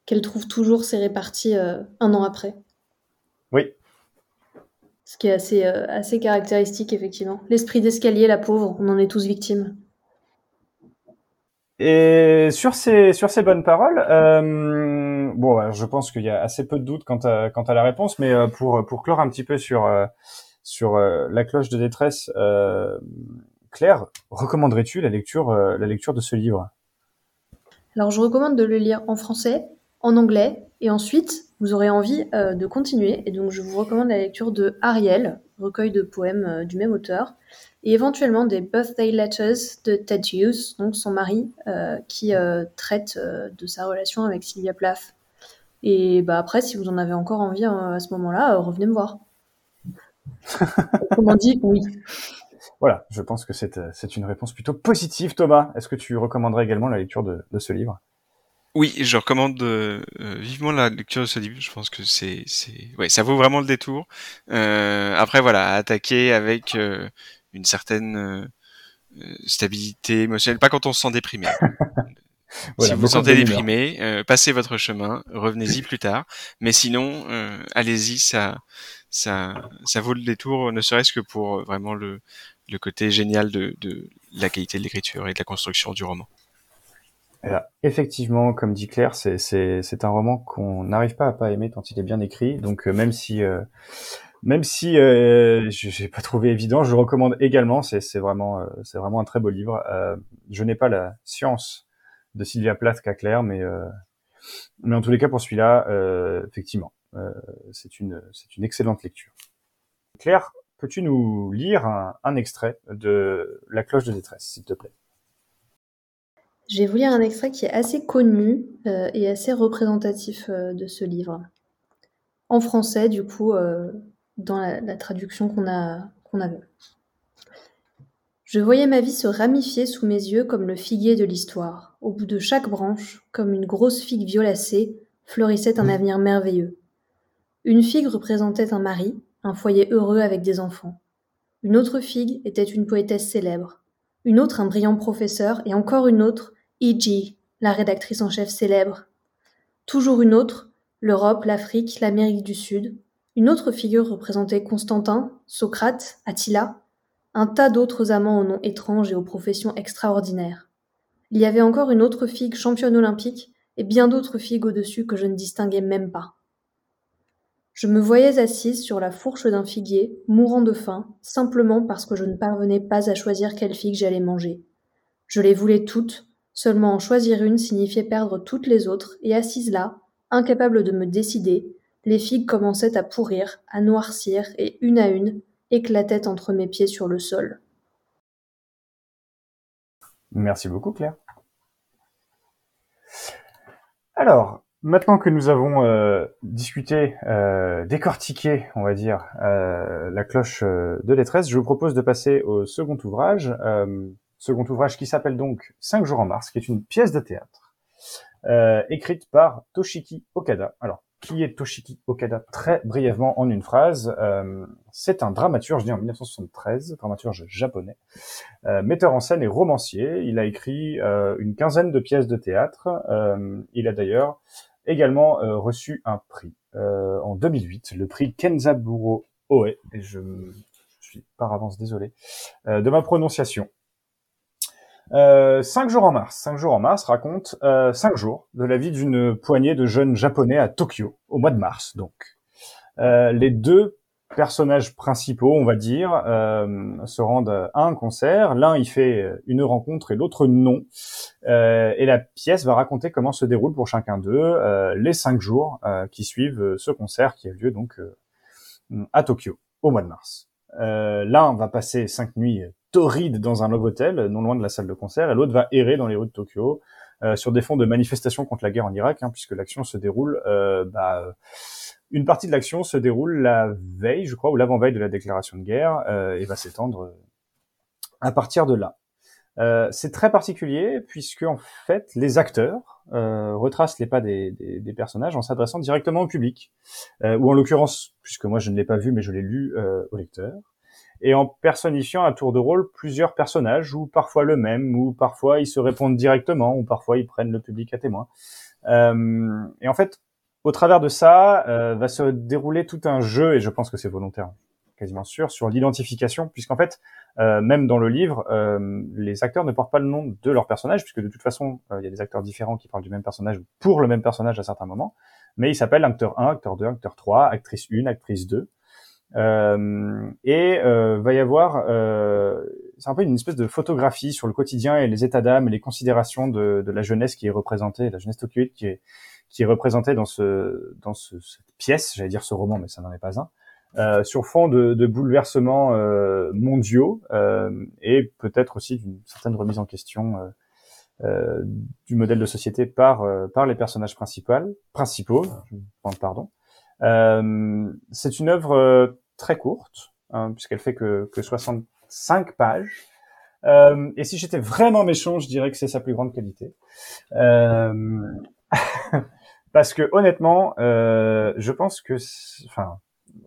qu'elle trouve toujours ses réparties euh, un an après. Oui, Ce qui est assez, euh, assez caractéristique, effectivement. L'esprit d'escalier, la pauvre, on en est tous victimes. Et sur ces sur ces bonnes paroles, euh, bon, je pense qu'il y a assez peu de doutes quant à, quant à la réponse, mais pour, pour clore un petit peu sur, sur la cloche de détresse, Claire, recommanderais-tu la lecture, la lecture de ce livre? Alors, je recommande de le lire en français, en anglais, et ensuite, vous aurez envie euh, de continuer. Et donc, je vous recommande la lecture de Ariel, recueil de poèmes euh, du même auteur, et éventuellement des Birthday Letters de Ted Hughes, donc son mari, euh, qui traite de sa relation avec Sylvia Plath. Et bah, après, si vous en avez encore envie euh, à ce moment-là, revenez me voir. <laughs> Comment dit Oui. Voilà, je pense que c'est c'est une réponse plutôt positive. Thomas, est-ce que tu recommanderais également la lecture de, de ce livre? Oui, je recommande euh, euh, vivement la lecture de ce livre. Je pense que c'est, c'est, ouais, ça vaut vraiment le détour. Euh, après, voilà, attaquer avec euh, une certaine stabilité émotionnelle, pas quand on se sent déprimé. <laughs> Voilà, si vous vous sentez déprimé, euh, passez votre chemin, revenez-y plus tard. Mais sinon, euh, allez-y, ça, ça, ça vaut le détour, ne serait-ce que pour vraiment le, le côté génial de, de la qualité de l'écriture et de la construction du roman. Effectivement, comme dit Claire, c'est un roman qu'on n'arrive pas à pas aimer tant il est bien écrit. Donc euh, même si euh, même si euh, je j'ai pas trouvé évident, je le recommande également. C'est vraiment euh, c'est vraiment un très beau livre. Euh, je n'ai pas la science de Sylvia Plath qu'à Claire, mais euh, mais en tous les cas pour celui-là, effectivement, c'est une c'est une excellente lecture. Claire, peux-tu nous lire un, un extrait de La cloche de détresse, s'il te plaît? Je vais vous lire un extrait qui est assez connu euh, et assez représentatif euh, de ce livre. En français, du coup, euh, dans la, la traduction qu'on a, qu'on avait. Je voyais ma vie se ramifier sous mes yeux comme le figuier de l'histoire. Au bout de chaque branche, comme une grosse figue violacée, fleurissait un avenir merveilleux. Une figue représentait un mari, un foyer heureux avec des enfants. Une autre figue était une poétesse célèbre. Une autre un brillant professeur et encore une autre E.G., la rédactrice en chef célèbre. Toujours une autre, l'Europe, l'Afrique, l'Amérique du Sud. Une autre figure représentait Constantin, Socrate, Attila, un tas d'autres amants aux noms étranges et aux professions extraordinaires. Il y avait encore une autre figue championne olympique et bien d'autres figues au-dessus que je ne distinguais même pas. Je me voyais assise sur la fourche d'un figuier, mourant de faim, simplement parce que je ne parvenais pas à choisir quelle figue j'allais manger. Je les voulais toutes, seulement en choisir une signifiait perdre toutes les autres, et assise là, incapable de me décider, les figues commençaient à pourrir, à noircir, et une à une, éclataient entre mes pieds sur le sol. Merci beaucoup, Claire. Alors, maintenant que nous avons euh, discuté, euh, décortiqué, on va dire, euh, la cloche de détresse, je vous propose de passer au second ouvrage, second ouvrage qui s'appelle donc Cinq jours en mars, qui est une pièce de théâtre euh, écrite par Toshiki Okada. Alors, qui est Toshiki Okada? Très brièvement, en une phrase, euh, c'est un dramaturge né en 1973, dramaturge japonais, euh, metteur en scène et romancier. Il a écrit euh, une quinzaine de pièces de théâtre. Euh, il a d'ailleurs également euh, reçu un prix euh, en 2008, le prix Kenzaburo Oe. Et je, je suis par avance désolé de ma prononciation. Euh, cinq jours en mars. Cinq jours en mars raconte euh, cinq jours de la vie d'une poignée de jeunes japonais à Tokyo au mois de mars. Donc, euh, les deux personnages principaux, on va dire, se rendent à un concert. L'un y fait une rencontre et l'autre non. Et la pièce va raconter comment se déroule pour chacun d'eux les cinq jours qui suivent ce concert qui a lieu donc à Tokyo au mois de mars. Euh, L'un va passer cinq nuits torrides dans un love hôtel non loin de la salle de concert et l'autre va errer dans les rues de Tokyo euh, sur des fonds de manifestations contre la guerre en Irak, hein, puisque l'action se déroule euh, bah, une partie de l'action se déroule la veille, je crois, ou l'avant-veille de la déclaration de guerre, euh, et va s'étendre à partir de là. Euh, c'est très particulier puisque en fait les acteurs euh, retracent les pas des, des, des personnages en s'adressant directement au public, euh, ou en l'occurrence, puisque moi je ne l'ai pas vu mais je l'ai lu euh, au lecteur, et en personnifiant à tour de rôle plusieurs personnages, ou parfois le même, ou parfois ils se répondent directement, ou parfois ils prennent le public à témoin. Euh, et en fait, au travers de ça, va se dérouler tout un jeu, et je pense que c'est volontaire, quasiment sûr, sur l'identification, puisqu'en fait, euh, même dans le livre, euh, les acteurs ne portent pas le nom de leur personnage, puisque de toute façon, euh, il y a des acteurs différents qui parlent du même personnage pour le même personnage à certains moments, mais ils s'appellent acteur 1, acteur 2, acteur 3, actrice 1, actrice 2. Euh, et euh, va y avoir, c'est un peu une espèce de photographie sur le quotidien et les états d'âme et les considérations de, de, la jeunesse qui est représentée, la jeunesse tokyoïde qui est qui est représentée dans ce dans ce, cette pièce, j'allais dire ce roman, mais ça n'en est pas un, euh, sur fond de, de bouleversements euh, mondiaux euh, et peut-être aussi d'une certaine remise en question du modèle de société par par les personnages principaux, principaux, pardon. Euh, c'est une œuvre euh, très courte, hein, puisqu'elle fait que, que 65 pages. Euh, et si j'étais vraiment méchant, je dirais que c'est sa plus grande qualité. Euh, <laughs> parce que honnêtement, euh, je pense que, enfin,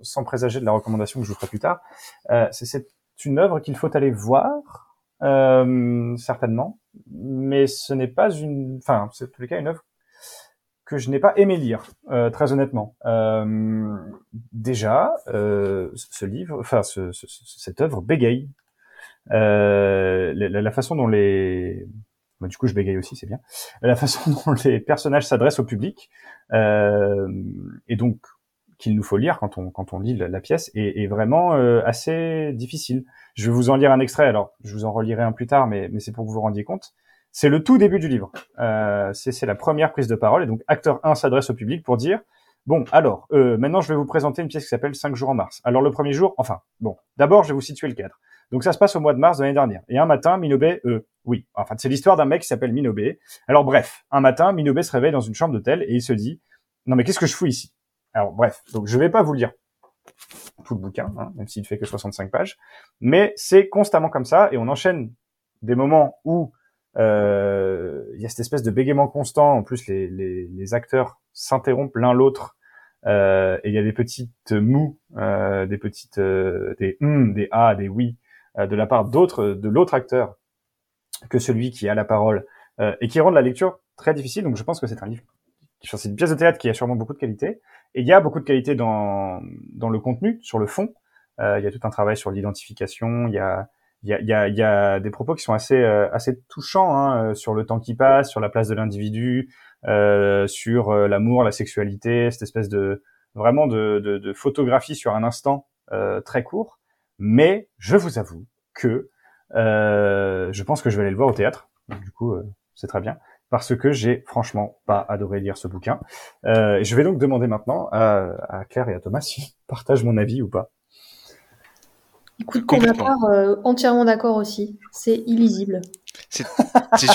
sans présager de la recommandation que je vous ferai plus tard, euh, c'est une œuvre qu'il faut aller voir, euh, certainement, mais ce n'est pas une, enfin, c'est en tous les cas une œuvre que je n'ai pas aimé lire, euh, très honnêtement. Déjà, ce livre, enfin ce, ce, cette œuvre bégaye. La, façon dont les, bah, du coup je bégaye aussi, c'est bien. La façon <laughs> dont les personnages s'adressent au public et donc qu'il nous faut lire quand on quand on lit la, pièce est, est vraiment euh, assez difficile. Je vais vous en lire un extrait. Alors, je vous en relirai un plus tard, mais mais c'est pour que vous vous rendiez compte. C'est le tout début du livre. Euh, c'est la première prise de parole. Et donc, acteur 1 s'adresse au public pour dire, bon, alors, euh, maintenant, je vais vous présenter une pièce qui s'appelle 5 jours en mars. Alors, le premier jour, enfin, bon, d'abord, je vais vous situer le cadre. Donc, ça se passe au mois de mars de l'année dernière. Et un matin, Minobé, euh, oui, enfin, c'est l'histoire d'un mec qui s'appelle Minobé. Alors, bref, un matin, Minobé se réveille dans une chambre d'hôtel et il se dit, non, mais qu'est-ce que je fous ici? Alors, bref, donc, je vais pas vous lire tout le bouquin, hein, même s'il fait que 65 pages, mais c'est constamment comme ça et on enchaîne des moments où euh, il y a cette espèce de bégaiement constant. En plus, les, acteurs s'interrompent l'un l'autre. Euh, et il y a des petites mous, euh, des petites, des hum, des ah, des oui, de la part d'autres, de l'autre acteur que celui qui a la parole et qui rend la lecture très difficile. Donc, je pense que c'est un livre, c'est une pièce de théâtre qui a sûrement beaucoup de qualité. Et il y a beaucoup de qualité dans dans le contenu, sur le fond. il y a tout un travail sur l'identification. Il y a il y a, y, y a, des propos qui sont assez euh, assez touchants hein, euh, sur le temps qui passe, sur la place de l'individu, euh, sur euh, l'amour, la sexualité, cette espèce de vraiment de, de, de photographie sur un instant euh, très court. Mais je vous avoue que je pense que je vais aller le voir au théâtre. du coup, c'est très bien parce que j'ai franchement pas adoré lire ce bouquin. je vais donc demander maintenant à, à Claire et à Thomas s'ils partagent mon avis ou pas. Écoute, pour ma part, euh, entièrement d'accord aussi. C'est illisible. C'est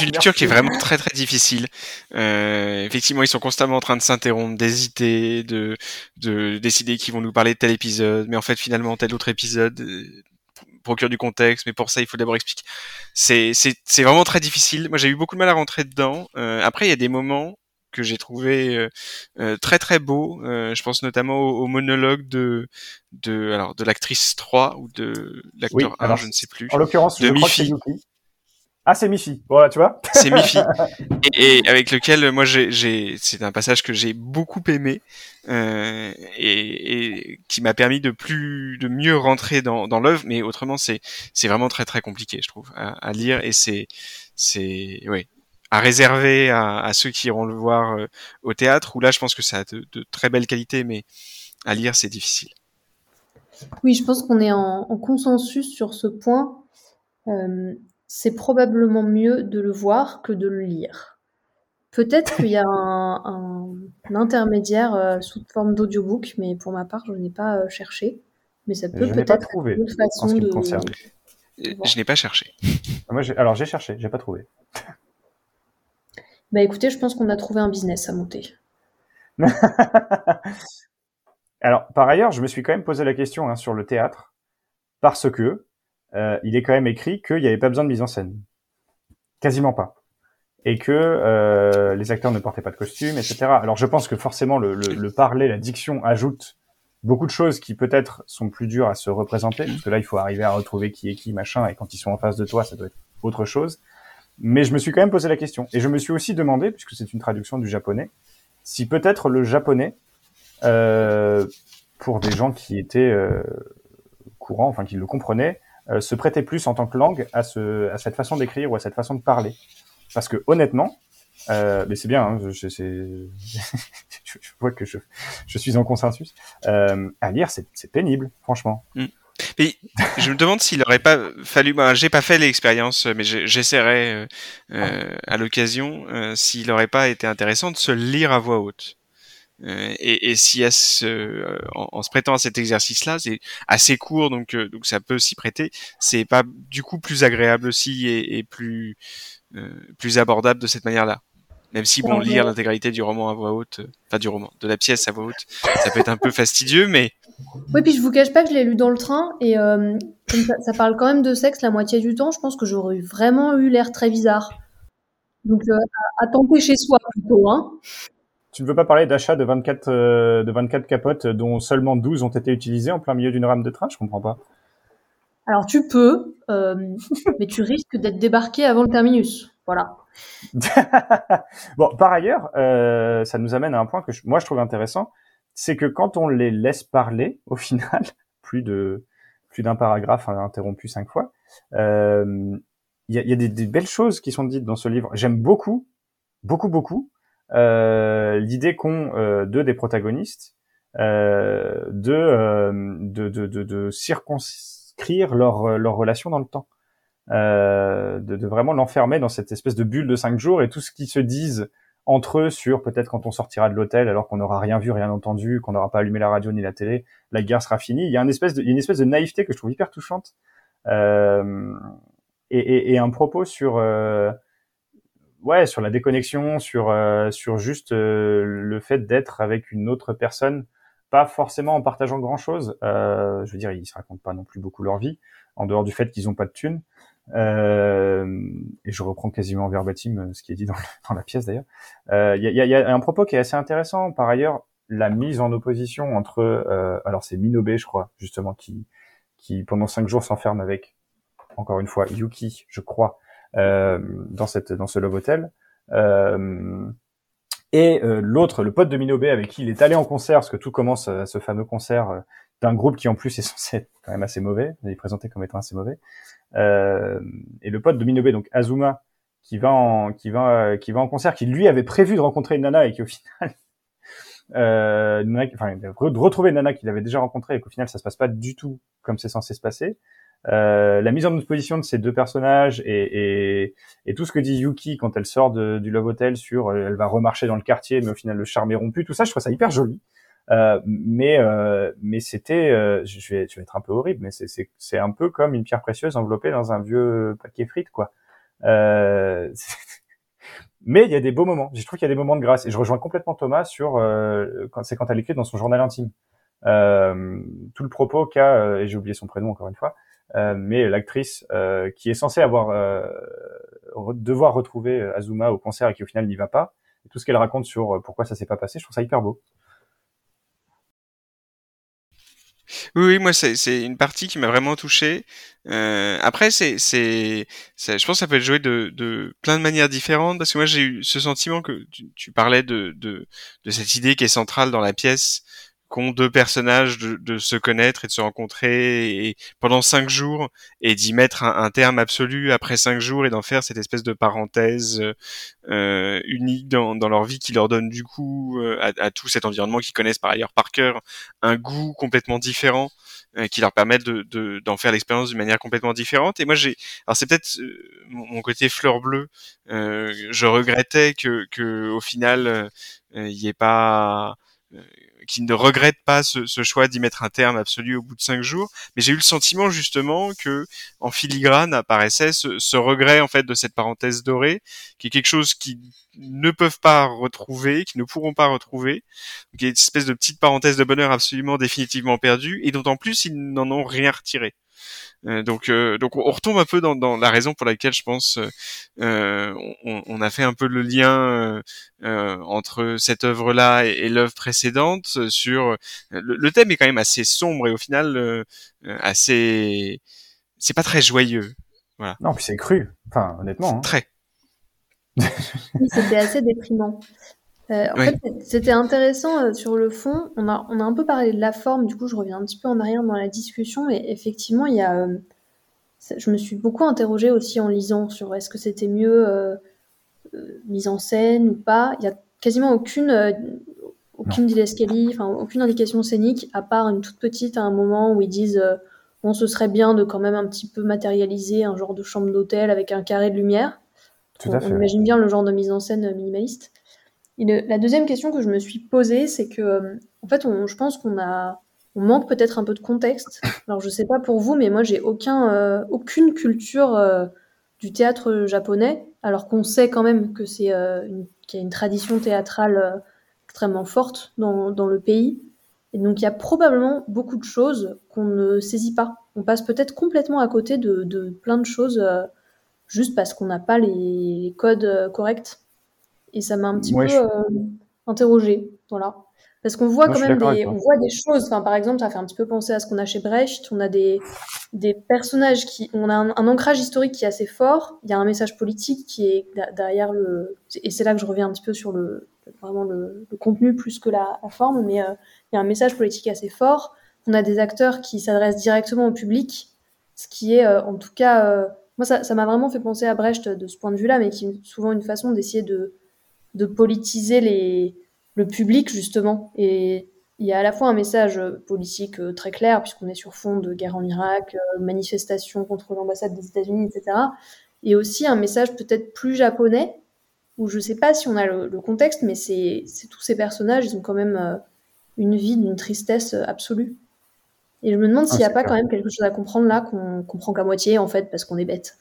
une lecture qui est vraiment très très difficile. Euh, effectivement, ils sont constamment en train de s'interrompre, d'hésiter, de, de décider qu'ils vont nous parler de tel épisode, mais en fait finalement tel autre épisode euh, procure du contexte, mais pour ça il faut d'abord expliquer. C'est c'est vraiment très difficile. Moi j'ai eu beaucoup de mal à rentrer dedans. Euh, après il y a des moments que j'ai trouvé euh, euh, très très beau. Euh, je pense notamment au, monologue de de alors de l'actrice 3 ou de l'acteur 1, je ne sais plus. En l'occurrence, de je Mifi. Ah, c'est Mifi. Voilà, tu vois. C'est Mifi. <laughs> Et, et, avec lequel moi j'ai, c'est un passage que j'ai beaucoup aimé euh, et, et, qui m'a permis de plus, de mieux rentrer dans, dans l'œuvre. Mais autrement, c'est, c'est vraiment très très compliqué, je trouve, à, à lire. Et c'est, c'est, oui, à réserver à, ceux qui iront le voir euh, au théâtre, où là je pense que ça a de, très belles qualités, mais à lire c'est difficile. Oui, je pense qu'on est en, consensus sur ce point. Euh, c'est probablement mieux de le voir que de le lire. Peut-être qu'il y a un, intermédiaire euh, sous forme d'audiobook, mais pour ma part, je n'ai pas cherché. Mais ça peut peut-être être une façon de. Je n'ai pas cherché. Moi, alors j'ai cherché, j'ai pas trouvé. Bah écoutez, je pense qu'on a trouvé un business à monter. <laughs> Alors, par ailleurs, je me suis quand même posé la question hein, sur le théâtre, parce que euh, il est quand même écrit qu'il n'y avait pas besoin de mise en scène. Quasiment pas. Et que euh, les acteurs ne portaient pas de costume, etc. Alors je pense que forcément le, le, parler, la diction ajoute beaucoup de choses qui peut-être sont plus dures à se représenter, parce que là il faut arriver à retrouver qui est qui, machin, et quand ils sont en face de toi, ça doit être autre chose. Mais je me suis quand même posé la question. Et je me suis aussi demandé, puisque c'est une traduction du japonais, si peut-être le japonais, euh, pour des gens qui étaient, euh, courant, enfin qui le comprenait, euh, se prêtait plus en tant que langue à, ce, à cette façon d'écrire ou à cette façon de parler. Parce que honnêtement, euh, mais c'est bien, hein, je, <laughs> vois que je, je suis en consensus. Euh, à lire, c'est pénible, franchement. Mm. Mais je me demande s'il aurait pas fallu. Bah, j'ai pas fait l'expérience, mais j'essaierai euh, euh, à l'occasion euh, s'il aurait pas été intéressant de se lire à voix haute. Euh, et, et si ce, euh, en, en, se prêtant à cet exercice-là, c'est assez court, donc donc ça peut s'y prêter. C'est pas du coup plus agréable aussi et, et plus plus abordable de cette manière-là. Même si bon, lire l'intégralité du roman à voix haute, enfin du roman, de la pièce à voix haute, ça peut être un peu fastidieux, mais oui, puis je vous cache pas que je l'ai lu dans le train et euh, ça, ça, parle quand même de sexe la moitié du temps. Je pense que j'aurais vraiment eu l'air très bizarre. Donc euh, à, à, tenter chez soi plutôt. Hein. Tu ne veux pas parler d'achat de 24 euh, de 24 capotes dont seulement 12 ont été utilisées en plein milieu d'une rame de train? Je comprends pas. Alors tu peux, euh, <laughs> mais tu risques d'être débarqué avant le terminus. Voilà. <laughs> bon, par ailleurs, euh, ça nous amène à un point que je, moi je trouve intéressant c'est que quand on les laisse parler, au final, <laughs> plus de plus d'un paragraphe interrompu cinq fois, il euh, y, a, y a des, des, belles choses qui sont dites dans ce livre. J'aime beaucoup, beaucoup, beaucoup l'idée qu'ont euh, deux des protagonistes euh, de, euh, de, de, de, de, circonscrire leur, leur relation dans le temps. Euh, de, de, vraiment l'enfermer dans cette espèce de bulle de cinq jours et tout ce qui se disent entre eux sur peut-être quand on sortira de l'hôtel alors qu'on n'aura rien vu, rien entendu, qu'on n'aura pas allumé la radio ni la télé, la guerre sera finie. Il y a une espèce de, il y a une espèce de naïveté que je trouve hyper touchante euh, et, et, et, un propos sur euh, ouais sur la déconnexion, sur euh, sur juste euh, le fait d'être avec une autre personne, pas forcément en partageant grand chose. Euh, je veux dire, ils se racontent pas non plus beaucoup leur vie en dehors du fait qu'ils ont pas de thunes. Euh, et je reprends quasiment verbatim euh, ce qui est dit dans, dans la pièce d'ailleurs. Il y, a, y, a, un propos qui est assez intéressant. Par ailleurs, la mise en opposition entre, alors c'est Minobe, je crois, justement, qui, qui pendant cinq jours s'enferme avec, encore une fois, Yuki, je crois, dans cette, dans ce Love Hotel. Euh, et l'autre, le pote de Minobe, avec qui il est allé en concert, parce que tout commence à ce fameux concert d'un groupe qui en plus est <laughs> censé être quand même assez mauvais, il est présenté comme étant assez mauvais. Euh, et le pote de Minobe, donc Azuma, qui va en qui va qui va en concert, qui lui avait prévu de rencontrer une nana et qui au <laughs> final euh, enfin de retrouver une nana qu'il avait déjà rencontrée et qu'au final ça se passe pas du tout comme c'est censé se passer. Euh, la mise en opposition de ces deux personnages et, et, et, tout ce que dit Yuki quand elle sort de, du Love Hotel sur euh, elle va remarcher dans le quartier mais au final le charme est rompu, tout ça je trouve ça hyper joli. Euh, mais euh, mais c'était, euh, je vais je vais être un peu horrible, mais c'est c'est un peu comme une pierre précieuse enveloppée dans un vieux paquet frites quoi. <laughs> Mais il y a des beaux moments. Je trouve qu'il y a des moments de grâce et je rejoins complètement Thomas sur quand c'est quand elle écrit dans son journal intime. tout le propos qu'a et j'ai oublié son prénom encore une fois, mais l'actrice qui est censée avoir devoir retrouver Azuma au concert et qui au final n'y va pas. Tout ce qu'elle raconte sur pourquoi ça s'est pas passé, je trouve ça hyper beau. Oui, oui moi c'est une partie qui m'a vraiment touché. Euh, après c'est c'est je pense que ça peut être joué de, de plein de manières différentes parce que moi j'ai eu ce sentiment que tu, tu parlais de, de de cette idée qui est centrale dans la pièce qu'ont deux personnages de, de, se connaître et de se rencontrer et, pendant cinq jours et d'y mettre un, un, terme absolu après cinq jours et d'en faire cette espèce de parenthèse euh, unique dans, dans, leur vie qui leur donne du coup euh, à, à, tout cet environnement qu'ils connaissent par ailleurs par cœur un goût complètement différent euh, qui leur permettent de, d'en faire l'expérience d'une manière complètement différente. Et moi j'ai alors c'est peut-être euh, mon, côté fleur bleue euh, je regrettais que, que au final il n'y ait pas qui ne regrette pas ce, choix d'y mettre un terme absolu au bout de cinq jours. Mais j'ai eu le sentiment justement que en filigrane apparaissait ce, regret en fait de cette parenthèse dorée, qui est quelque chose qui ne peuvent pas retrouver, qui ne pourront pas retrouver, qui est une espèce de petite parenthèse de bonheur absolument définitivement perdue, et d'autant plus ils n'en ont rien retiré. Euh, donc, euh, donc on retombe un peu dans, dans, la raison pour laquelle je pense euh, on, on, a fait un peu le lien euh, entre cette œuvre-là et, et l'œuvre précédente. Sur le, le, thème est quand même assez sombre et au final assez, c'est pas très joyeux. Voilà. Non, puis c'est cru. Enfin, honnêtement. Hein. Très. C'était assez déprimant. Euh, en Oui. fait, c'était intéressant euh, sur le fond. On a, on a un peu parlé de la forme, du coup, je reviens un petit peu en arrière dans la discussion. Et effectivement, il y a, euh, je me suis beaucoup interrogée aussi en lisant sur est-ce que c'était mieux mise en scène ou pas. Il y a quasiment aucune, aucune enfin, aucune indication scénique, à part une toute petite à un moment où ils disent bon, ce serait bien de quand même un petit peu matérialiser un genre de chambre d'hôtel avec un carré de lumière. Tout on, à on fait. imagine bien le genre de mise en scène minimaliste. Et le- la deuxième question que je me suis posée, c'est que, euh, en fait, on- je pense qu'on a, on manque peut-être un peu de contexte. Alors, je sais pas pour vous, mais moi, j'ai aucun, euh, aucune culture euh, du théâtre japonais, alors qu'on sait quand même que c'est, euh, qu'il y a une tradition théâtrale euh, extrêmement forte dans, dans le pays. Et donc, il y a probablement beaucoup de choses qu'on ne saisit pas. On passe peut-être complètement à côté de, de plein de choses euh, juste parce qu'on n'a pas les, codes corrects. Et ça m'a un petit Ouais, peu je- euh, interrogée, voilà. Parce qu'on voit quand même des, on voit des choses. Enfin, par exemple, ça fait un petit peu penser à ce qu'on a chez Brecht. On a des, des personnages qui, on a un, un ancrage historique qui est assez fort. Il y a un message politique qui est derrière le, et c'est là que je reviens un petit peu sur le, vraiment le, le contenu plus que la, la forme, mais euh, il y a un message politique assez fort. On a des acteurs qui s'adressent directement au public, ce qui est, euh, en tout cas, euh, moi, ça, ça m'a vraiment fait penser à Brecht de ce point de vue-là, mais qui est souvent une façon d'essayer de, de politiser les, le public, justement. Et il y a à la fois un message politique euh, très clair, puisqu'on est sur fond de guerre en Irak, euh, manifestation contre l'ambassade des États-Unis, etc. Et aussi un message peut-être plus japonais, où je sais pas si on a le, le contexte, mais c'est tous ces personnages, ils ont quand même euh, une vie d'une tristesse absolue. Et je me demande s'il n'y a Ah, c'est pas clair. quand même quelque chose à comprendre là qu'on comprend qu'à moitié, en fait, parce qu'on est bête.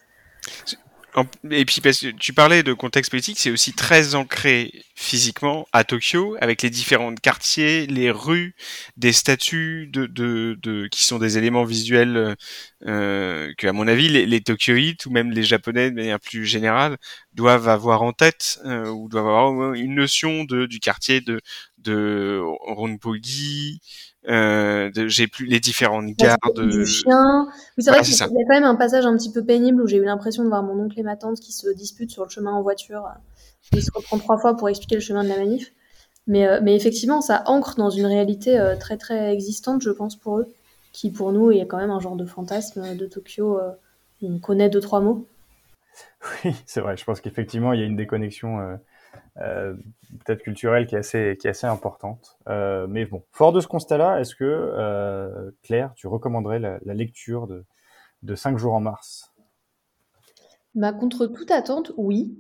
Et puis parce que tu parlais de contexte politique, c'est aussi très ancré physiquement à Tokyo, avec les différents quartiers, les rues, des statues de, de, de qui sont des éléments visuels euh, que, à mon avis, les, les Tokyoïtes ou même les Japonais de manière plus générale doivent avoir en tête euh, ou doivent avoir une notion de du quartier de de Ronpogi. Euh, j'ai plus les différentes gares de du chien. Oui, c'est vrai qu'il y a quand même un passage un petit peu pénible où j'ai eu l'impression de voir mon oncle et ma tante qui se disputent sur le chemin en voiture. Il se reprend trois fois pour expliquer le chemin de la manif. Mais, euh, mais effectivement, ça ancre dans une réalité euh, très très existante, je pense, pour eux, qui pour nous est quand même un genre de fantasme de Tokyo. euh, on connaît deux, trois mots. <laughs> Oui, c'est vrai. Je pense qu'effectivement, il y a une déconnexion euh, euh, peut-être culturelle qui est assez, importante. Euh, mais bon, fort de ce constat-là, est-ce que euh, Claire, tu recommanderais la, lecture de, de 5 jours en mars? Bah, contre toute attente, oui.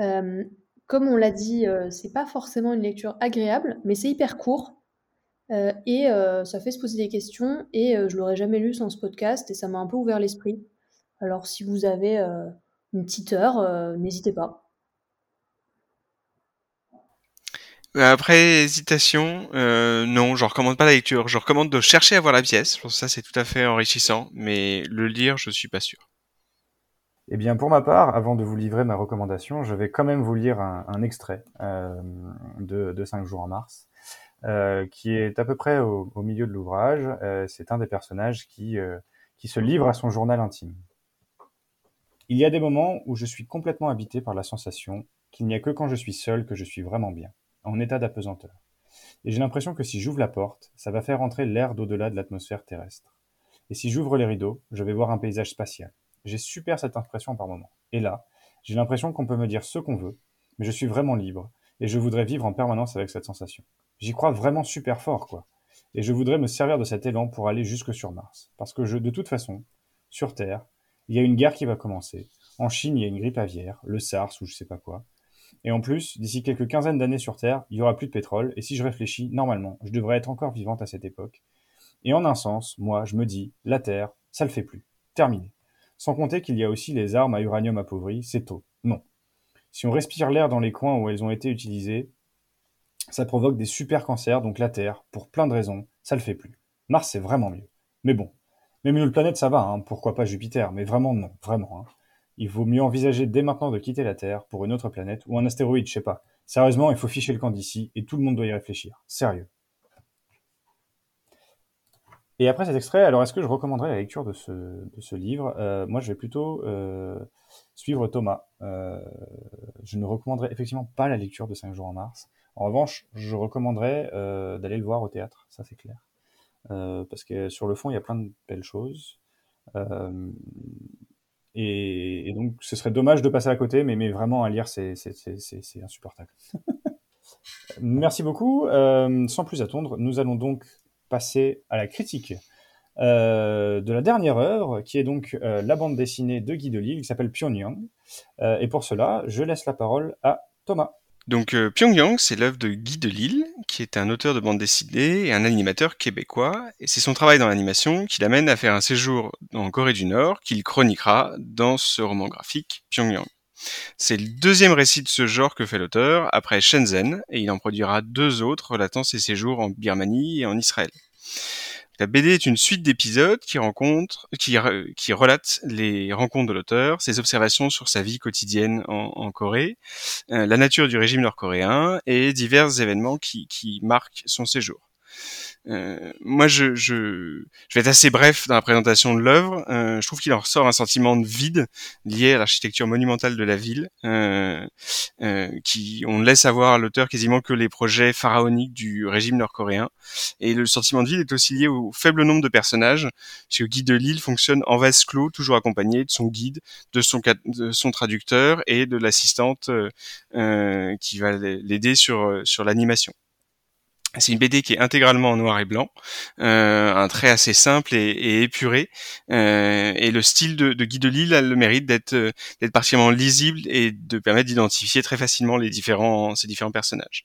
Euh, comme on l'a dit, euh, c'est pas forcément une lecture agréable, mais c'est hyper court. Euh, et euh, ça fait se poser des questions. Et euh, je l'aurais jamais lu sans ce podcast, et ça m'a un peu ouvert l'esprit. Alors, si vous avez euh, une petite heure, euh, n'hésitez pas. Après hésitation, euh, non, je recommande pas la lecture. Je recommande de chercher à voir la pièce. Je pense que ça c'est tout à fait enrichissant, mais le lire, je suis pas sûr. Eh bien, pour ma part, avant de vous livrer ma recommandation, je vais quand même vous lire un, un extrait euh, de, de 5 jours en mars, euh, qui est à peu près au, au milieu de l'ouvrage. Euh, c'est un des personnages qui, euh, qui se livre à son journal intime. Il y a des moments où je suis complètement habité par la sensation qu'il n'y a que quand je suis seul que je suis vraiment bien, en état d'apesanteur. Et j'ai l'impression que si j'ouvre la porte, ça va faire entrer l'air d'au-delà de l'atmosphère terrestre. Et si j'ouvre les rideaux, je vais voir un paysage spatial. J'ai super cette impression par moment. Et là, j'ai l'impression qu'on peut me dire ce qu'on veut, mais je suis vraiment libre, et je voudrais vivre en permanence avec cette sensation. J'y crois vraiment super fort, quoi. Et je voudrais me servir de cet élan pour aller jusque sur Mars. Parce que je, de toute façon, sur Terre, il y a une guerre qui va commencer. En Chine, il y a une grippe aviaire, le SARS ou je sais pas quoi. Et en plus, d'ici quelques quinzaines d'années sur Terre, il y aura plus de pétrole, et si je réfléchis, normalement, je devrais être encore vivante à cette époque. Et en un sens, moi, je me dis, la Terre, ça le fait plus. Terminé. Sans compter qu'il y a aussi les armes à uranium appauvri, c'est tôt. Non. Si on respire l'air dans les coins où elles ont été utilisées, ça provoque des super cancers, donc la Terre, pour plein de raisons, ça le fait plus. Mars, c'est vraiment mieux. Mais bon. Même une autre planète, ça va, hein, pourquoi pas Jupiter, mais vraiment non, vraiment. Hein. Il vaut mieux envisager dès maintenant de quitter la Terre pour une autre planète ou un astéroïde, je sais pas. Sérieusement, il faut ficher le camp d'ici et tout le monde doit y réfléchir. Sérieux. Et après cet extrait, alors est-ce que je recommanderais la lecture de ce, livre? Euh, Moi, je vais plutôt euh, suivre Thomas. Euh, je ne recommanderais effectivement pas la lecture de 5 jours en mars. En revanche, je recommanderais d'aller le voir au théâtre, ça c'est clair. Parce que sur le fond, il y a plein de belles choses. Et, donc, ce serait dommage de passer à côté, mais, vraiment à lire, c'est insupportable. <laughs> Merci beaucoup. Euh, sans plus attendre, nous allons donc passer à la critique euh, de la dernière œuvre, qui est donc euh, la bande dessinée de Guy Delisle, qui s'appelle Pyongyang. Et pour cela, je laisse la parole à Thomas. Donc euh, Pyongyang, c'est l'œuvre de Guy Delisle, qui est un auteur de bande dessinée et un animateur québécois, et c'est son travail dans l'animation qui l'amène à faire un séjour en Corée du Nord qu'il chroniquera dans ce roman graphique Pyongyang. C'est le deuxième récit de ce genre que fait l'auteur, après Shenzhen, et il en produira deux autres relatant ses séjours en Birmanie et en Israël. La BD est une suite d'épisodes qui rencontrent, qui, re- qui relatent les rencontres de l'auteur, ses observations sur sa vie quotidienne en, Corée, euh, la nature du régime nord-coréen et divers événements qui marquent son séjour. Euh, moi, je, je, je vais être assez bref dans la présentation de l'œuvre. Euh, je trouve qu'il en ressort un sentiment de vide lié à l'architecture monumentale de la ville, euh, euh, qui on laisse avoir à l'auteur quasiment que les projets pharaoniques du régime nord-coréen. Et le sentiment de vide est aussi lié au faible nombre de personnages, puisque Guy de Lille fonctionne en vase clos, toujours accompagné de son guide, de son, traducteur et de l'assistante qui va l'aider sur l'animation. C'est une BD qui est intégralement en noir et blanc, euh, un trait assez simple et, épuré, euh, et le style de, de Guy Delisle a le mérite d'être euh, d'être particulièrement lisible et de permettre d'identifier très facilement les différents ces différents personnages.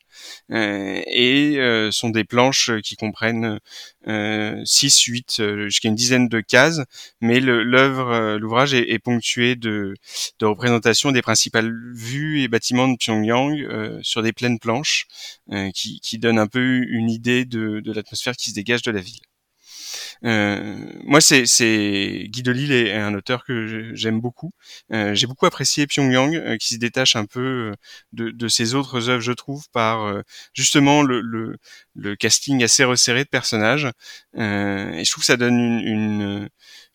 Euh, et sont des planches qui comprennent 6, 8, jusqu'à une dizaine de cases, mais l'œuvre, euh, l'ouvrage est, ponctué de, représentations des principales vues et bâtiments de Pyongyang euh, sur des pleines planches euh, qui, donnent un peu une idée de l'atmosphère qui se dégage de la ville. Euh, moi, c'est, c'est Guy Delisle est un auteur que j'aime beaucoup. Euh, j'ai beaucoup apprécié Pyongyang, euh, qui se détache un peu de, de ses autres œuvres, je trouve, par justement le, le, le casting assez resserré de personnages. Et je trouve que ça donne une, une,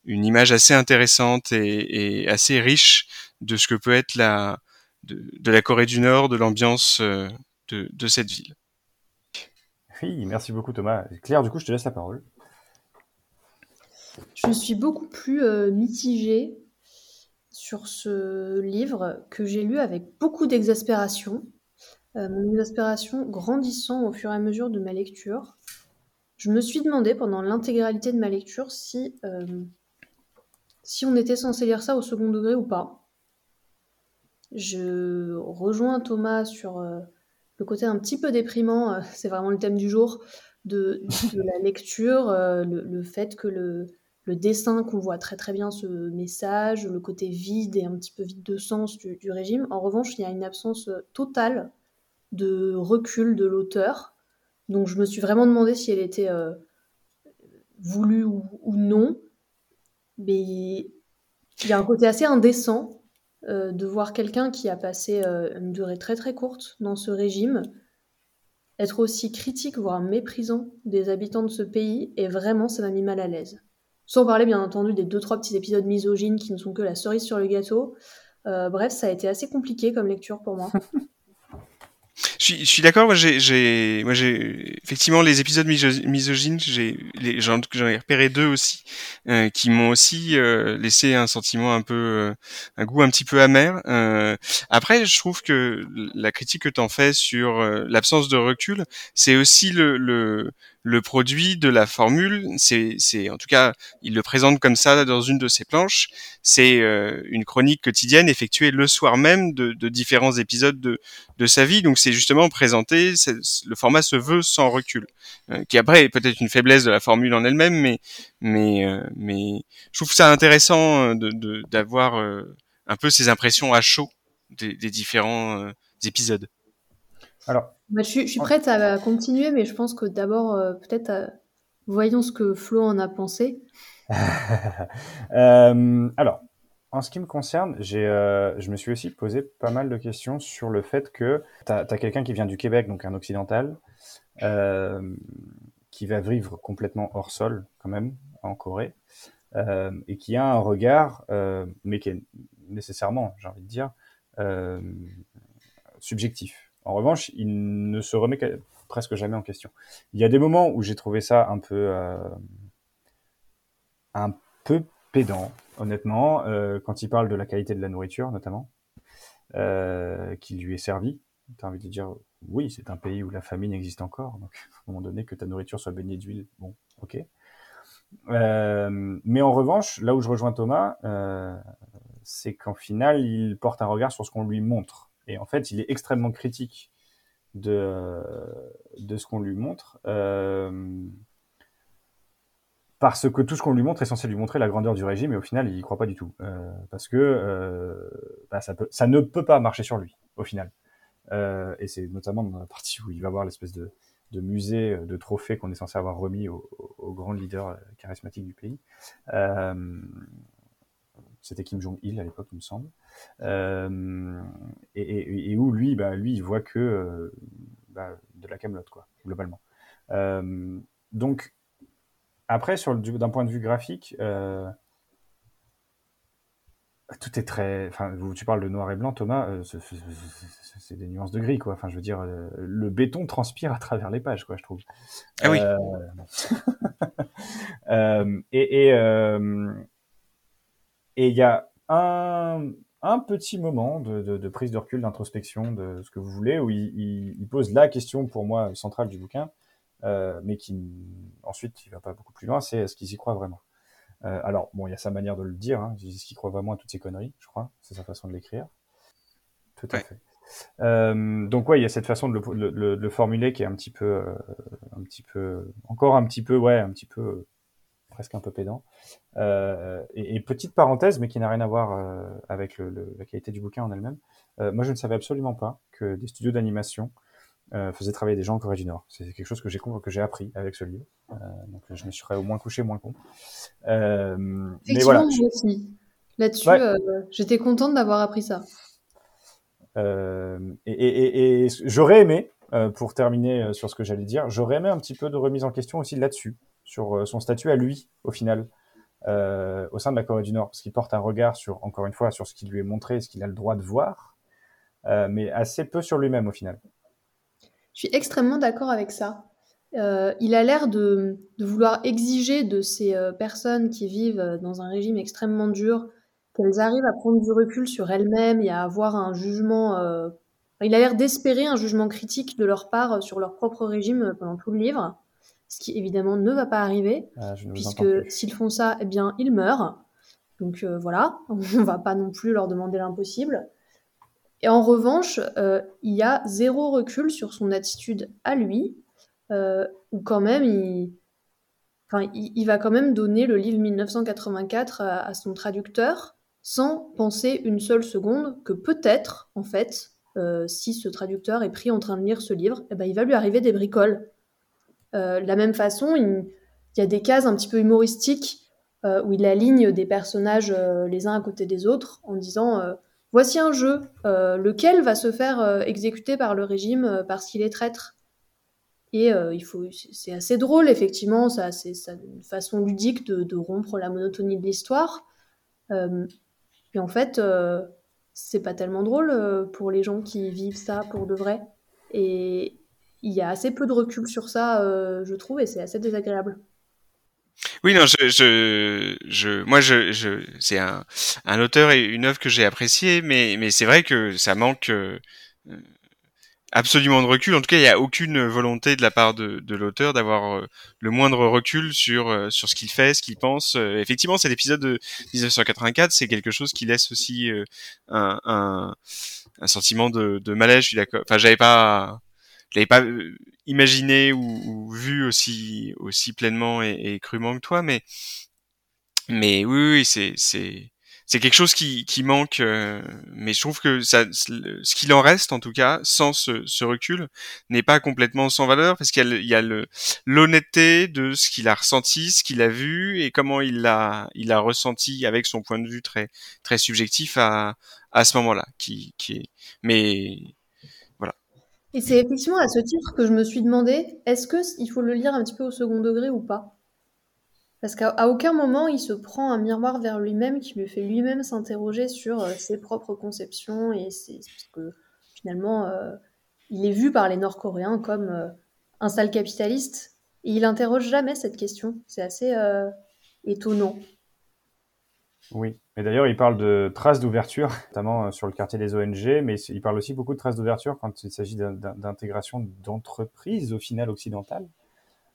une image assez intéressante et, et assez riche de ce que peut être la de, de la Corée du Nord, de l'ambiance de, de cette ville. Oui, merci beaucoup Thomas. Claire, du coup, je te laisse la parole. Je suis beaucoup plus euh, mitigée sur ce livre que j'ai lu avec beaucoup d'exaspération. Euh, mon exaspération grandissant au fur et à mesure de ma lecture. Je me suis demandé pendant l'intégralité de ma lecture si, euh, si on était censé lire ça au second degré ou pas. Je rejoins Thomas sur le côté un petit peu déprimant, <laughs> c'est vraiment le thème du jour, de, la lecture, le, le fait que le, le dessin, qu'on voit très très bien ce message, le côté vide et un petit peu vide de sens du, régime. En revanche, il y a une absence euh, totale de recul de l'auteur. Donc je me suis vraiment demandé si elle était euh, voulue ou, non. Mais il y a un côté assez indécent euh, de voir quelqu'un qui a passé une durée très très courte dans ce régime être aussi critique, voire méprisant des habitants de ce pays, et vraiment ça m'a mis mal à l'aise. Sans parler bien entendu des deux trois petits épisodes misogynes qui ne sont que la cerise sur le gâteau. Euh, bref, ça a été assez compliqué comme lecture pour moi. <laughs> Je suis, je suis d'accord. Moi, j'ai, j'ai, moi, j'ai effectivement les épisodes miso- misogynes. J'ai, les, j'en, j'en ai repéré deux aussi, euh, qui m'ont aussi euh, laissé un sentiment un peu, euh, un goût un petit peu amer. Euh, après, je trouve que la critique que t'en fais sur euh, l'absence de recul, c'est aussi le, le, le produit de la formule. C'est, en tout cas, il le présente comme ça dans une de ses planches. C'est euh, une chronique quotidienne effectuée le soir même de, de différents épisodes de de sa vie. Donc c'est justement présenté, le format se veut sans recul, euh, qui après est peut-être une faiblesse de la formule en elle-même, mais mais euh, mais je trouve ça intéressant euh, d'avoir euh, un peu ces impressions à chaud des, des différents euh, épisodes. Alors, Bah, je, suis, je suis prête à continuer, mais je pense que d'abord, euh, peut-être, euh, voyons ce que Flo en a pensé. <laughs> Euh, alors, en ce qui me concerne, je me suis aussi posé pas mal de questions sur le fait que tu as, quelqu'un qui vient du Québec, donc un occidental, qui va vivre complètement hors sol quand même en Corée et qui a un regard, mais qui est nécessairement, j'ai envie de dire, subjectif. En revanche, il ne se remet presque jamais en question. Il y a des moments où j'ai trouvé ça un peu, euh, un peu pédant, honnêtement, euh, quand il parle de la qualité de la nourriture, notamment, euh, qui lui est servie. Tu as envie de dire, oui, c'est un pays où la famine existe encore, donc <laughs> à un moment donné, que ta nourriture soit baignée d'huile, bon, ok. Mais en revanche, là où je rejoins Thomas, c'est qu'en final, il porte un regard sur ce qu'on lui montre. Et en fait, il est extrêmement critique de, de ce qu'on lui montre. Euh, parce que tout ce qu'on lui montre est censé lui montrer la grandeur du régime, et au final, il y croit pas du tout. Euh, parce que euh, bah, ça, ne peut pas marcher sur lui, au final. Euh, et c'est notamment dans la partie où il va voir l'espèce de, de musée de trophées qu'on est censé avoir remis au, au, au grand leader charismatique du pays. C'était Kim Jong-il à l'époque, il me semble. Euh, et, et, et, où lui, bah, lui, il voit que euh, bah, de la camelote, quoi, globalement. Euh, donc, après, sur d'un point de vue graphique, euh, tout est très. Enfin, tu parles de noir et blanc, Thomas. Euh, c'est des nuances de gris, quoi. Enfin, je veux dire, euh, le béton transpire à travers les pages, quoi, je trouve. Ah oui. Euh, <laughs> et et et il y a un un petit moment de, de, de prise de recul, d'introspection, de ce que vous voulez, où il, il, il, pose la question pour moi centrale du bouquin, euh, mais qui ensuite il va pas beaucoup plus loin, c'est est-ce qu'ils y croient vraiment? Euh, Alors bon, il y a sa manière de le dire, hein, est-ce qu'il croit vraiment à toutes ces conneries, je crois, c'est sa façon de l'écrire. Tout à Ouais. fait. Euh, donc ouais, il y a cette façon de le, le, le formuler qui est un petit peu, euh, un petit peu, encore un petit peu, ouais, un petit peu, presque un peu pédant. Euh, et, et, petite parenthèse, mais qui n'a rien à voir euh, avec le, le, la qualité du bouquin en elle-même. Euh, moi, je ne savais absolument pas que des studios d'animation faisaient travailler des gens en Corée du Nord. C'est quelque chose que j'ai que j'ai appris avec ce livre. Donc, je me serais au moins couché moins con. Mais voilà. Là-dessus, ouais. j'étais contente d'avoir appris ça. Et, et, et j'aurais aimé, pour terminer sur ce que j'allais dire, j'aurais aimé un petit peu de remise en question aussi là-dessus, sur euh, son statut à lui, au final, euh, au sein de la Corée du Nord, parce qu'il porte un regard sur, encore une fois, sur ce qui lui est montré, ce qu'il a le droit de voir, euh, mais assez peu sur lui-même au final. Je suis extrêmement d'accord avec ça. Il a l'air de, vouloir exiger de ces personnes qui vivent dans un régime extrêmement dur qu'elles arrivent à prendre du recul sur elles-mêmes et à avoir un jugement. Il a l'air d'espérer un jugement critique de leur part sur leur propre régime pendant tout le livre, ce qui évidemment ne va pas arriver, ah, puisque s'ils font ça, eh bien, ils meurent. Donc euh, voilà, <laughs> on va pas non plus leur demander l'impossible. Et en revanche, euh, il y a zéro recul sur son attitude à lui, euh, où quand même il, enfin, il, il, va quand même donner le livre 1984 à, à, son traducteur, sans penser une seule seconde que peut-être, en fait, euh, si ce traducteur est pris en train de lire ce livre, eh ben, il va lui arriver des bricoles. Euh, de la même façon, il, y a des cases un petit peu humoristiques euh, où il aligne des personnages les uns à côté des autres en disant voici un jeu, euh, lequel va se faire euh, exécuter par le régime euh, parce qu'il est traître. Et il faut, c'est assez drôle, effectivement, ça, c'est une façon ludique de, rompre la monotonie de l'histoire. et en fait, c'est pas tellement drôle pour les gens qui vivent ça pour de vrai. Il y a assez peu de recul sur ça, je trouve, et c'est assez désagréable. Oui, non, je, je, moi, je, je c'est un, un auteur et une œuvre que j'ai apprécié, mais, mais c'est vrai que ça manque euh, absolument de recul. En tout cas, il n'y a aucune volonté de la part de, de l'auteur d'avoir euh, le moindre recul sur euh, sur ce qu'il fait, ce qu'il pense. Euh, effectivement, cet épisode de 1984, c'est quelque chose qui laisse aussi euh, un, un, un, sentiment de, de malaise. Je suis d'accord. Enfin, j'avais pas je l'avais pas euh, imaginé ou, vu aussi aussi pleinement et, et, crûment que toi, mais mais oui, oui c'est c'est c'est quelque chose qui, qui manque, euh, mais je trouve que ça, ce qu'il en reste en tout cas, sans ce, ce recul, n'est pas complètement sans valeur parce qu'il y a, l'honnêteté de ce qu'il a ressenti, ce qu'il a vu et comment il l'a, il a ressenti avec son point de vue très, très subjectif à, à ce moment-là, qui, qui est, mais Et c'est effectivement à ce titre que je me suis demandé, est-ce qu'il faut le lire un petit peu au second degré ou pas? Parce qu'à aucun moment il se prend un miroir vers lui-même qui lui fait lui-même s'interroger sur euh, ses propres conceptions et c'est parce que finalement euh, il est vu par les Nord-Coréens comme euh, un sale capitaliste et il interroge jamais cette question. C'est assez étonnant. Oui, et d'ailleurs, il parle de traces d'ouverture, <laughs> notamment euh, sur le quartier des ONG, mais il parle aussi beaucoup de traces d'ouverture quand il s'agit d'intégration d'entreprises au final occidentales.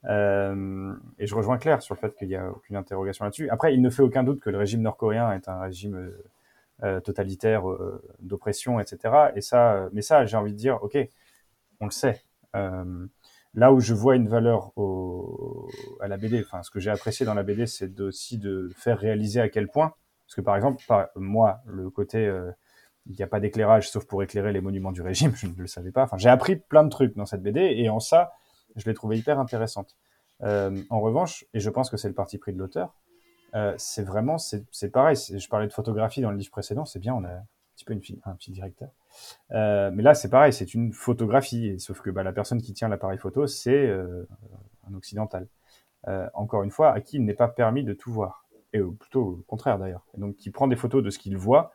Euh, et je rejoins Claire sur le fait qu'il n'y a aucune interrogation là-dessus. Après, il ne fait aucun doute que le régime nord-coréen est un régime euh, totalitaire d'oppression, etc. Et ça, mais ça, j'ai envie de dire, ok, on le sait. Là où je vois une valeur à la BD, enfin, ce que j'ai apprécié dans la BD, c'est aussi de faire réaliser à quel point parce que par exemple, moi, le côté euh, il n'y a pas d'éclairage sauf pour éclairer les monuments du régime, <laughs> je ne le savais pas. Enfin, j'ai appris plein de trucs dans cette BD et en ça, je l'ai trouvé hyper intéressante. Euh, en revanche, et je pense que c'est le parti pris de l'auteur, euh, c'est vraiment, c'est pareil. Je parlais de photographie dans le livre précédent, c'est bien, on a un petit peu une, un petit directeur. Euh, mais là, c'est pareil, c'est une photographie, sauf que bah, la personne qui tient l'appareil photo, c'est euh, un occidental. Encore une fois, à qui il n'est pas permis de tout voir et plutôt au contraire d'ailleurs. Donc qui prend des photos de ce qu'il voit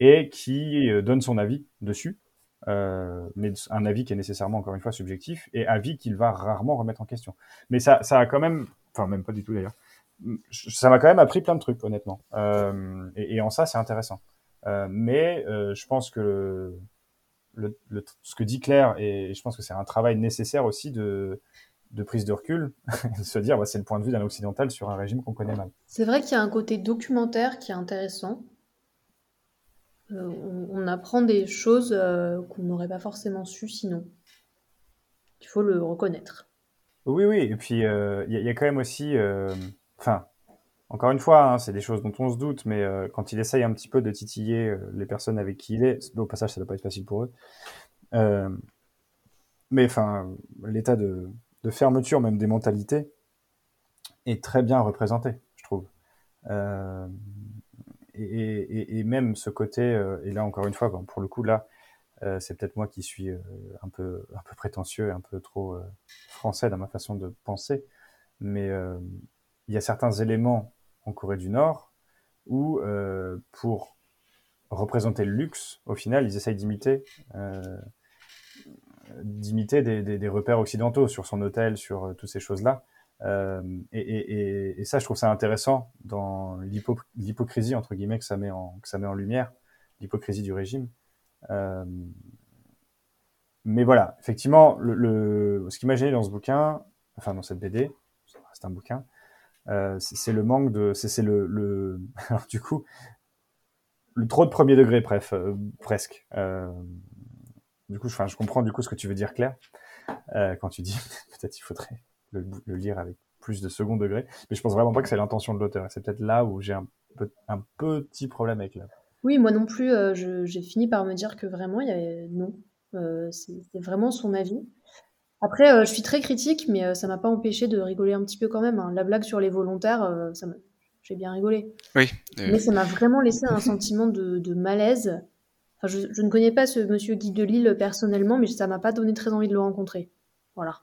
et qui euh, donne son avis dessus, euh, mais un avis qui est nécessairement encore une fois subjectif et avis qu'il va rarement remettre en question. Mais ça, ça a quand même, enfin même pas du tout d'ailleurs, ça m'a quand même appris plein de trucs honnêtement. Euh, et, en ça c'est intéressant. Euh, mais euh, je pense que le, le, ce que dit Claire et je pense que c'est un travail nécessaire aussi de de prise de recul, <laughs> de se dire bah, c'est le point de vue d'un occidental sur un régime qu'on connaît mal. C'est vrai qu'il y a un côté documentaire qui est intéressant. Euh, on, on, apprend des choses euh, qu'on n'aurait pas forcément su sinon. Il faut le reconnaître. Oui, oui, et puis il euh, y, y, a quand même aussi, enfin, encore une fois, hein, c'est des choses dont on se doute, mais quand il essaye un petit peu de titiller les personnes avec qui il est, au passage, ça ne doit pas être facile pour eux. mais enfin, l'état de, de fermeture même des mentalités est très bien représenté, je trouve. Euh, et, et, même ce côté, euh, et là encore une fois, pour le coup là, euh, c'est peut-être moi qui suis un peu un peu prétentieux, un peu trop français dans ma façon de penser, mais il y a certains éléments en Corée du Nord où pour représenter le luxe, au final, ils essayent d'imiter d'imiter des, repères occidentaux sur son hôtel, sur euh, toutes ces choses-là. Euh, et, ça, je trouve ça intéressant dans l'hypocrisie entre guillemets que ça met en lumière, l'hypocrisie du régime. Euh, mais voilà, effectivement, ce qui m'a gêné dans ce bouquin, enfin dans cette BD, c'est un bouquin, c'est le manque de, c'est le, le, <laughs> alors du coup, le trop de premier degré, bref, presque. Du coup, je, je comprends du coup ce que tu veux dire, Claire, euh, quand tu dis <laughs> peut-être il faudrait le, le, lire avec plus de second degré. Mais je pense vraiment pas que c'est l'intention de l'auteur. C'est peut-être là où j'ai un, un, petit problème avec l'œuvre. Oui, moi non plus, euh, j'ai fini par me dire que vraiment, il y avait non. Euh, C'était vraiment son avis. Après, euh, je suis très critique, mais euh, ça m'a pas empêché de rigoler un petit peu quand même. Hein. La blague sur les volontaires, euh, ça j'ai bien rigolé. Oui. Mais ça m'a vraiment laissé un sentiment de, de malaise Je, ne connais pas ce monsieur Guy de Lille personnellement, mais ça m'a pas donné très envie de le rencontrer. Voilà.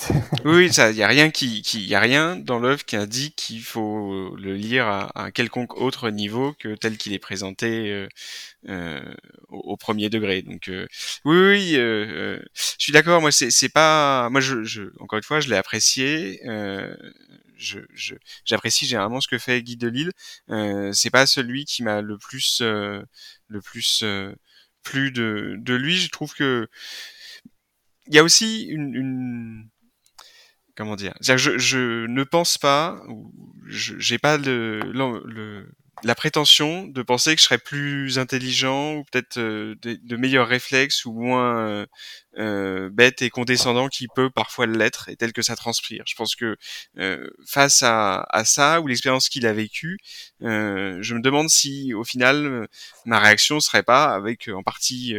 <laughs> oui, il y a rien qui, qui y a rien dans l'œuvre qui indique qu'il faut le lire à, à, quelconque autre niveau que tel qu'il est présenté euh, euh, au, premier degré. Donc euh, oui, oui, euh, euh, je suis d'accord. Moi, c'est pas, moi, je, je, encore une fois, je l'ai apprécié. je j'apprécie généralement ce que fait Guy Delisle. Euh, c'est pas celui qui m'a le plus le plus plu de, de lui. Je trouve que il y a aussi une, une comment dire. Je, je, ne pense pas, j'ai pas le, le, la prétention de penser que je serais plus intelligent ou peut-être euh, de, meilleurs réflexes ou moins euh, euh, bête et condescendant qui peut parfois l'être et tel que ça transpire. Je pense que euh, face à, à, ça ou l'expérience qu'il a vécue, euh, je me demande si au final ma réaction serait pas avec en partie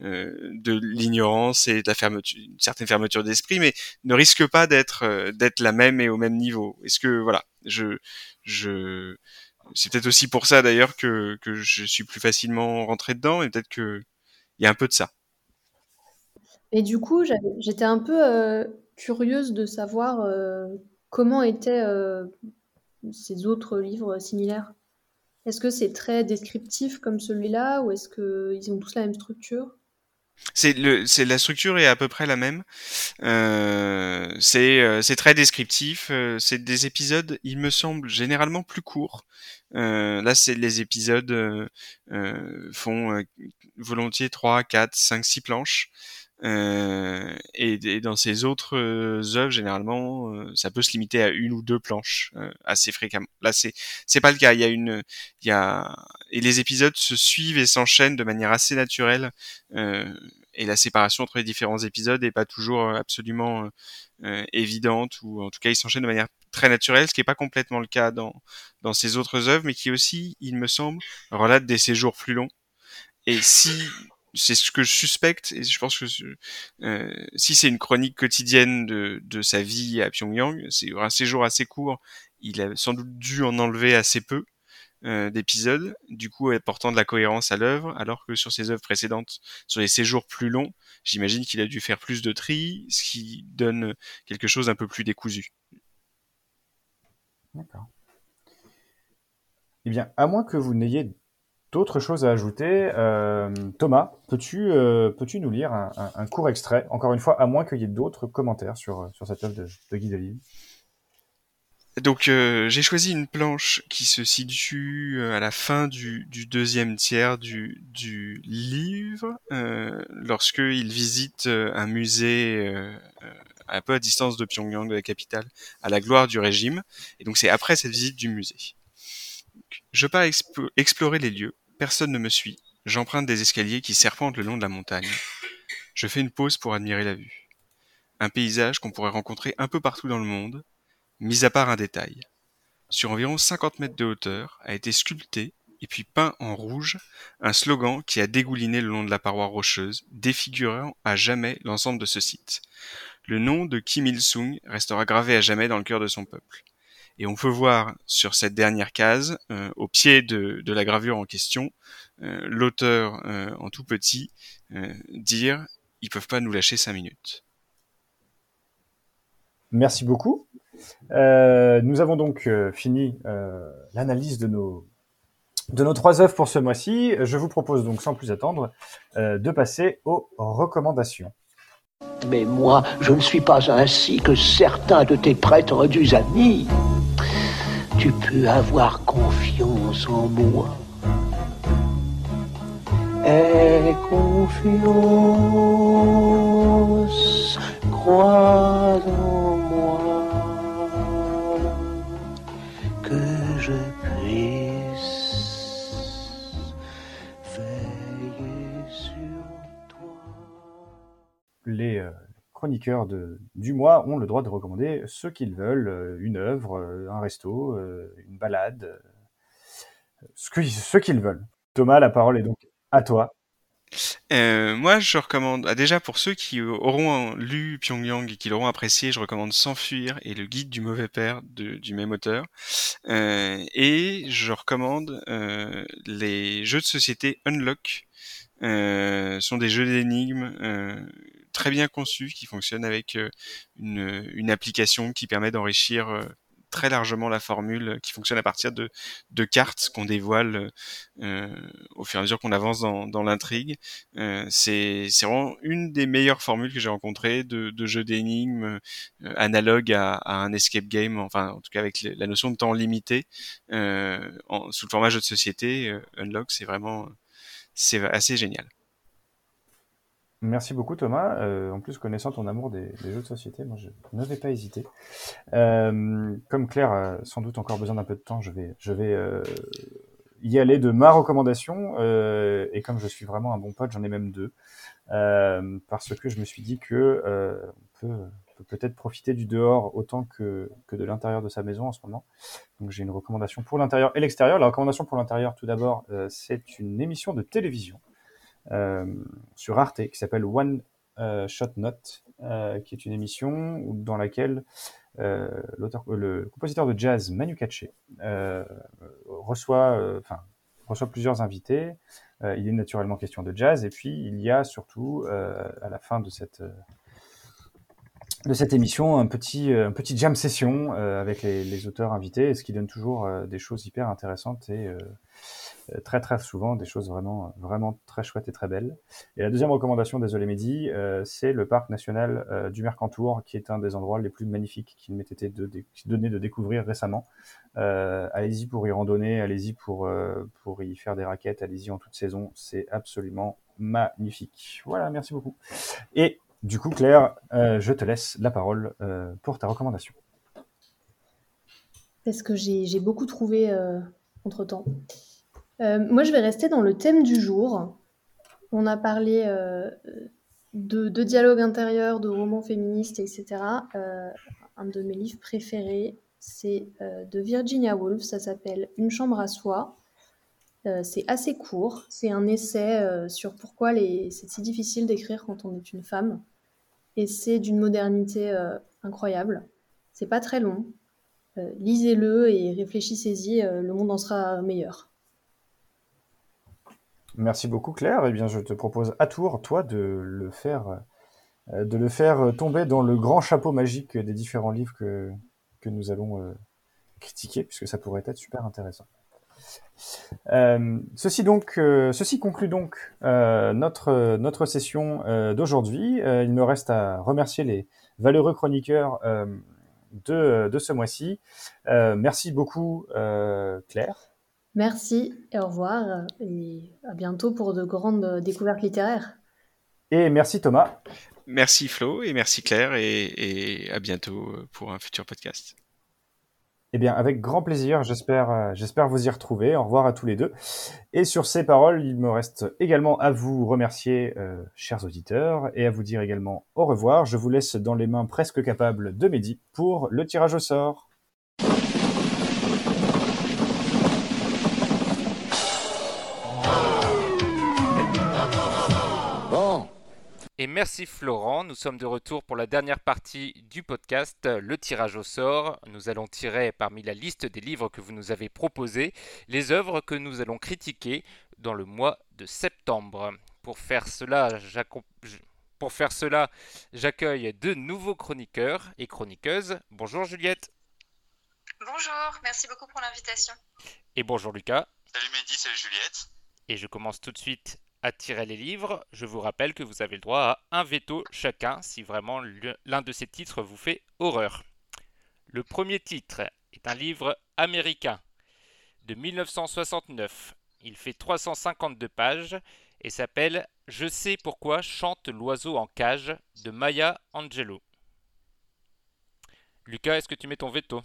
de l'ignorance et de la fermeture, une certaine fermeture d'esprit, mais ne risque pas d'être d'être la même et au même niveau. Est-ce que voilà, je je c'est peut-être aussi pour ça d'ailleurs que, je suis plus facilement rentré dedans et peut-être que il y a un peu de ça. Et du coup, j'étais un peu, heu, curieuse de savoir, heu, comment étaient, heu, ces autres livres similaires. Est-ce que c'est très descriptif comme celui-là ou est-ce qu'ils ont tous la même structure? C'est le, c'est la structure est à peu près la même. Euh, c'est euh, c'est très descriptif. euh, c'est des épisodes, il me semble, généralement plus courts. Euh, là, c'est les épisodes euh, euh, font volontiers 3, 4, 5, 6 planches. Euh, et, dans ces autres euh, œuvres, généralement, euh, ça peut se limiter à une ou deux planches assez fréquemment. Là, c'est c'est pas le cas. Il y a une, il y a et les épisodes se suivent et s'enchaînent de manière assez naturelle. Et la séparation entre les différents épisodes est pas toujours absolument évidente ou en tout cas ils s'enchaînent de manière très naturelle, ce qui est pas complètement le cas dans dans ces autres œuvres, mais qui aussi, il me semble, relate des séjours plus longs. Et si c'est ce que je suspecte, et je pense que euh, si c'est une chronique quotidienne de, sa vie à Pyongyang, c'est un séjour assez court, il a sans doute dû en enlever assez peu euh, d'épisodes, du coup apportant de la cohérence à l'œuvre, alors que sur ses œuvres précédentes, sur les séjours plus longs, j'imagine qu'il a dû faire plus de tri, ce qui donne quelque chose d'un peu plus décousu. D'accord. Eh bien, à moins que vous n'ayez d'autres choses à ajouter, euh, Thomas, peux-tu euh, peux-tu nous lire un, court extrait, encore une fois, à moins qu'il y ait d'autres commentaires sur, sur cette œuvre de, de Guy Delisle Donc euh, j'ai choisi une planche qui se situe euh, à la fin du, deuxième tiers du, du livre, euh, lorsque visite euh, un musée euh, euh, un peu à distance de Pyongyang, de la capitale, à la gloire du régime. Et donc c'est après cette visite du musée. Je pars expo- explorer les lieux. Personne ne me suit. J'emprunte des escaliers qui serpentent le long de la montagne. Je fais une pause pour admirer la vue. Un paysage qu'on pourrait rencontrer un peu partout dans le monde, mis à part un détail. Sur environ 50 mètres de hauteur a été sculpté et puis peint en rouge un slogan qui a dégouliné le long de la paroi rocheuse, défigurant à jamais l'ensemble de ce site. Le nom de Kim Il-sung restera gravé à jamais dans le cœur de son peuple. Et on peut voir sur cette dernière case, euh, au pied de, la gravure en question, euh, l'auteur euh, en tout petit dire ils peuvent pas nous lâcher cinq minutes. Merci beaucoup. Nous avons donc fini l'analyse de nos, de nos trois œuvres pour ce mois-ci. Je vous propose donc, sans plus attendre, de passer aux recommandations. Mais moi, je ne suis pas ainsi que certains de tes prêtres amis. Tu peux avoir confiance en moi. Aie confiance, crois en chroniqueurs du mois ont le droit de recommander ce qu'ils veulent, euh, une œuvre, euh, un resto, euh, une balade, ce qu'ils veulent. Thomas, la parole est donc à toi. Moi, je recommande, ah, déjà pour ceux qui auront lu Pyongyang et qui l'auront apprécié, je recommande S'enfuir et le guide du mauvais père du même auteur. Et je recommande les jeux de société Unlock. Sont des jeux d'énigmes très bien conçus qui fonctionnent avec euh, une, une application qui permet d'enrichir euh, très largement la formule, qui fonctionne à partir de, de cartes qu'on dévoile euh, au fur et à mesure qu'on avance dans, dans l'intrigue. Euh, c'est vraiment une des meilleures formules que j'ai rencontrées de, de jeux d'énigmes euh, analogue à, à un escape game, enfin en tout cas avec la notion de temps limité euh, en, sous le format jeu de société. euh, Unlock, c'est vraiment c'est assez génial. Merci beaucoup Thomas. Euh, en plus, connaissant ton amour des, des jeux de société, moi je ne vais pas hésiter. Euh, comme Claire a sans doute encore besoin d'un peu de temps, je vais, je vais euh, y aller de ma recommandation. Euh, et comme je suis vraiment un bon pote, j'en ai même deux. Euh, parce que je me suis dit que euh, on peut peut-être profiter du dehors autant que, que de l'intérieur de sa maison en ce moment. Donc j'ai une recommandation pour l'intérieur et l'extérieur. La recommandation pour l'intérieur, tout d'abord, euh, c'est une émission de télévision sur Arte qui s'appelle One euh, Shot Note, euh, qui est une émission dans laquelle euh, euh, le compositeur de jazz Manu Katché euh, reçoit, euh, enfin, reçoit plusieurs invités. Euh, il est naturellement question de jazz, et puis il y a surtout, euh, à la fin de cette, euh, de cette émission, un petit, un petit jam session avec les, les, auteurs invités, ce qui donne toujours des choses hyper intéressantes et euh, très très souvent des choses vraiment vraiment très chouettes et très belles. Et la deuxième recommandation, désolé Mehdi, euh, c'est le parc national euh, du Mercantour, qui est un des endroits les plus magnifiques qu'il m'ait été de, donné de découvrir récemment. allez-y pour y randonner, allez-y pour pour y faire des raquettes, allez-y en toute saison, c'est absolument magnifique. Voilà, merci beaucoup. Et du coup, Claire, je te laisse la parole pour ta recommandation. Parce que j'ai beaucoup trouvé entre temps. Euh, moi, je vais rester dans le thème du jour. On a parlé euh, de, dialogue intérieur, de romans féministes, etc. Euh, un de mes livres préférés, c'est de Virginia Woolf. Ça s'appelle Une chambre à soi. c'est assez court. C'est un essai sur pourquoi c'est si difficile d'écrire quand on est une femme. Et c'est d'une modernité incroyable. C'est pas très long. Lisez-le et réfléchissez-y. le monde en sera meilleur. Merci beaucoup Claire. Eh bien, je te propose à tour, toi, de le faire, euh, de le faire tomber dans le grand chapeau magique des différents livres que, que nous allons euh, critiquer, puisque ça pourrait être super intéressant. Euh, ceci donc, euh, ceci conclut donc euh, notre notre session d'aujourd'hui. il me reste à remercier les valeureux chroniqueurs de, de ce mois-ci. merci beaucoup Claire. Merci et au revoir et à bientôt pour de grandes découvertes littéraires. Et merci Thomas. Merci Flo et merci Claire et, et à bientôt pour un futur podcast. Eh bien, avec grand plaisir, j'espère, j'espère vous y retrouver. Au revoir à tous les deux. Et sur ces paroles, il me reste également à vous remercier, euh, chers auditeurs, et à vous dire également au revoir. Je vous laisse dans les mains presque capables de Mehdi pour le tirage au sort. Et merci Florent, nous sommes de retour pour la dernière partie du podcast, le tirage au sort. Nous allons tirer parmi la liste des livres que vous nous avez proposés les œuvres que nous allons critiquer dans le mois de septembre. Pour faire cela, pour faire cela, j'accueille deux nouveaux chroniqueurs et chroniqueuses. Bonjour Juliette. Bonjour, merci beaucoup pour l'invitation. Et bonjour Lucas. Salut Mehdi, salut Juliette. Et je commence tout de suite tirer les livres, je vous rappelle que vous avez le droit à un veto chacun si vraiment l'un de ces titres vous fait horreur. Le premier titre est un livre américain de 1969. Il fait 352 pages et s'appelle Je sais pourquoi chante l'oiseau en cage de Maya Angelou. Lucas, est-ce que tu mets ton veto?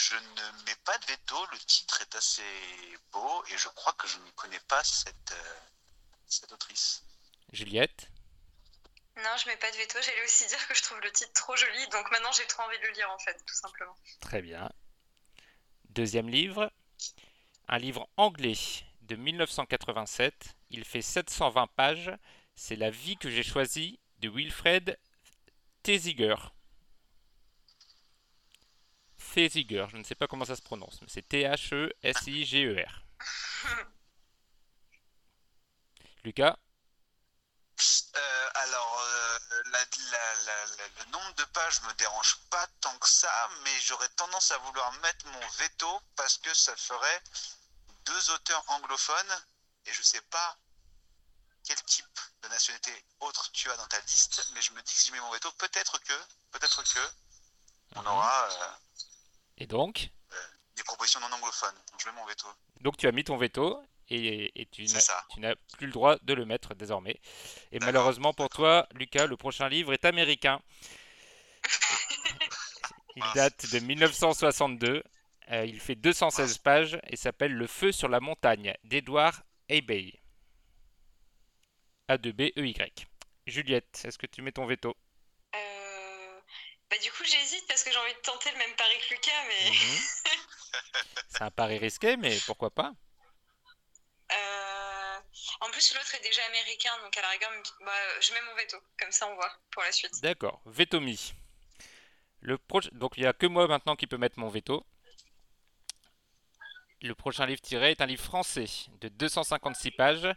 Je ne mets pas de veto, le titre est assez beau et je crois que je ne connais pas cette, euh, cette autrice. Juliette? Non, je mets pas de veto, j'allais aussi dire que je trouve le titre trop joli, donc maintenant j'ai trop envie de le lire en fait, tout simplement. Très bien. Deuxième livre, un livre anglais de 1987, il fait 720 pages, c'est La vie que j'ai choisie de Wilfred Thesiger. Thesiger, je ne sais pas comment ça se prononce, mais c'est T-H-E-S-I-G-E-R. <laughs> Lucas euh, Alors, euh, le nombre de pages me dérange pas tant que ça, mais j'aurais tendance à vouloir mettre mon veto parce que ça ferait deux auteurs anglophones et je sais pas quel type de nationalité autre tu as dans ta liste, mais je me dis que si je mets mon veto, peut-être que, peut-être que, on mhm. aura. Euh, et donc Des propositions non anglophones. Donc je mets mon veto. Donc tu as mis ton veto et, tu n'as plus le droit de le mettre désormais. Et malheureusement pour toi, Lucas, le prochain livre est américain. <laughs> il date de 1962. Euh, il fait 216 pages et s'appelle Le feu sur la montagne d'Edward Abbey. A2B-E-Y. Juliette, est-ce que tu mets ton veto? Bah, du coup, j'hésite parce que j'ai envie de tenter le même pari que Lucas, mais. Mhm. <laughs> C'est un pari risqué, mais pourquoi pas euh, En plus, l'autre est déjà américain, donc à la rigueur, bah, je mets mon veto. Comme ça, on voit pour la suite. D'accord, veto mis. Le Donc, il n'y a que moi maintenant qui peut mettre mon veto. Le prochain livre tiré est un livre français de 256 pages.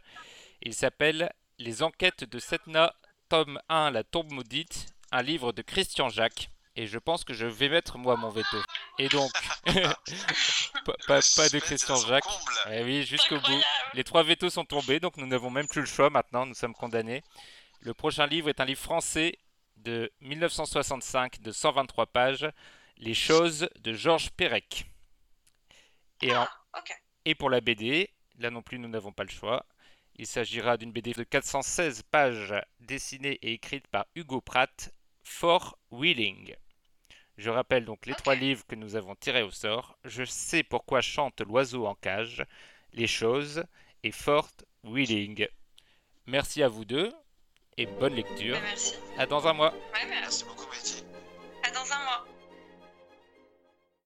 Il s'appelle Les enquêtes de Setna, tome 1, La tombe maudite, un livre de Christian Jacques. Et je pense que je vais mettre moi mon veto. Et donc, <laughs> pas, pas- pas de Christian Jacques. Eh oui, jusqu'au bout. Les trois vétos sont tombés, donc nous n'avons même plus le choix maintenant, nous sommes condamnés. Le prochain livre est un livre français de 1965 de 123 pages, Les choses de Georges Perec. Et, en- Ah, et pour la BD, là non plus nous n'avons pas le choix. Il s'agira d'une BD de 416 pages dessinée et écrite par Hugo Pratt, For Wheeling. Je rappelle donc les trois livres que nous avons tirés au sort. Je sais pourquoi chante l'oiseau en cage, Les choses et Fort Wheeling. Merci à vous deux et bonne lecture. Merci. À dans un mois. Ouais, merci. Merci beaucoup, Mehdi. À dans un mois.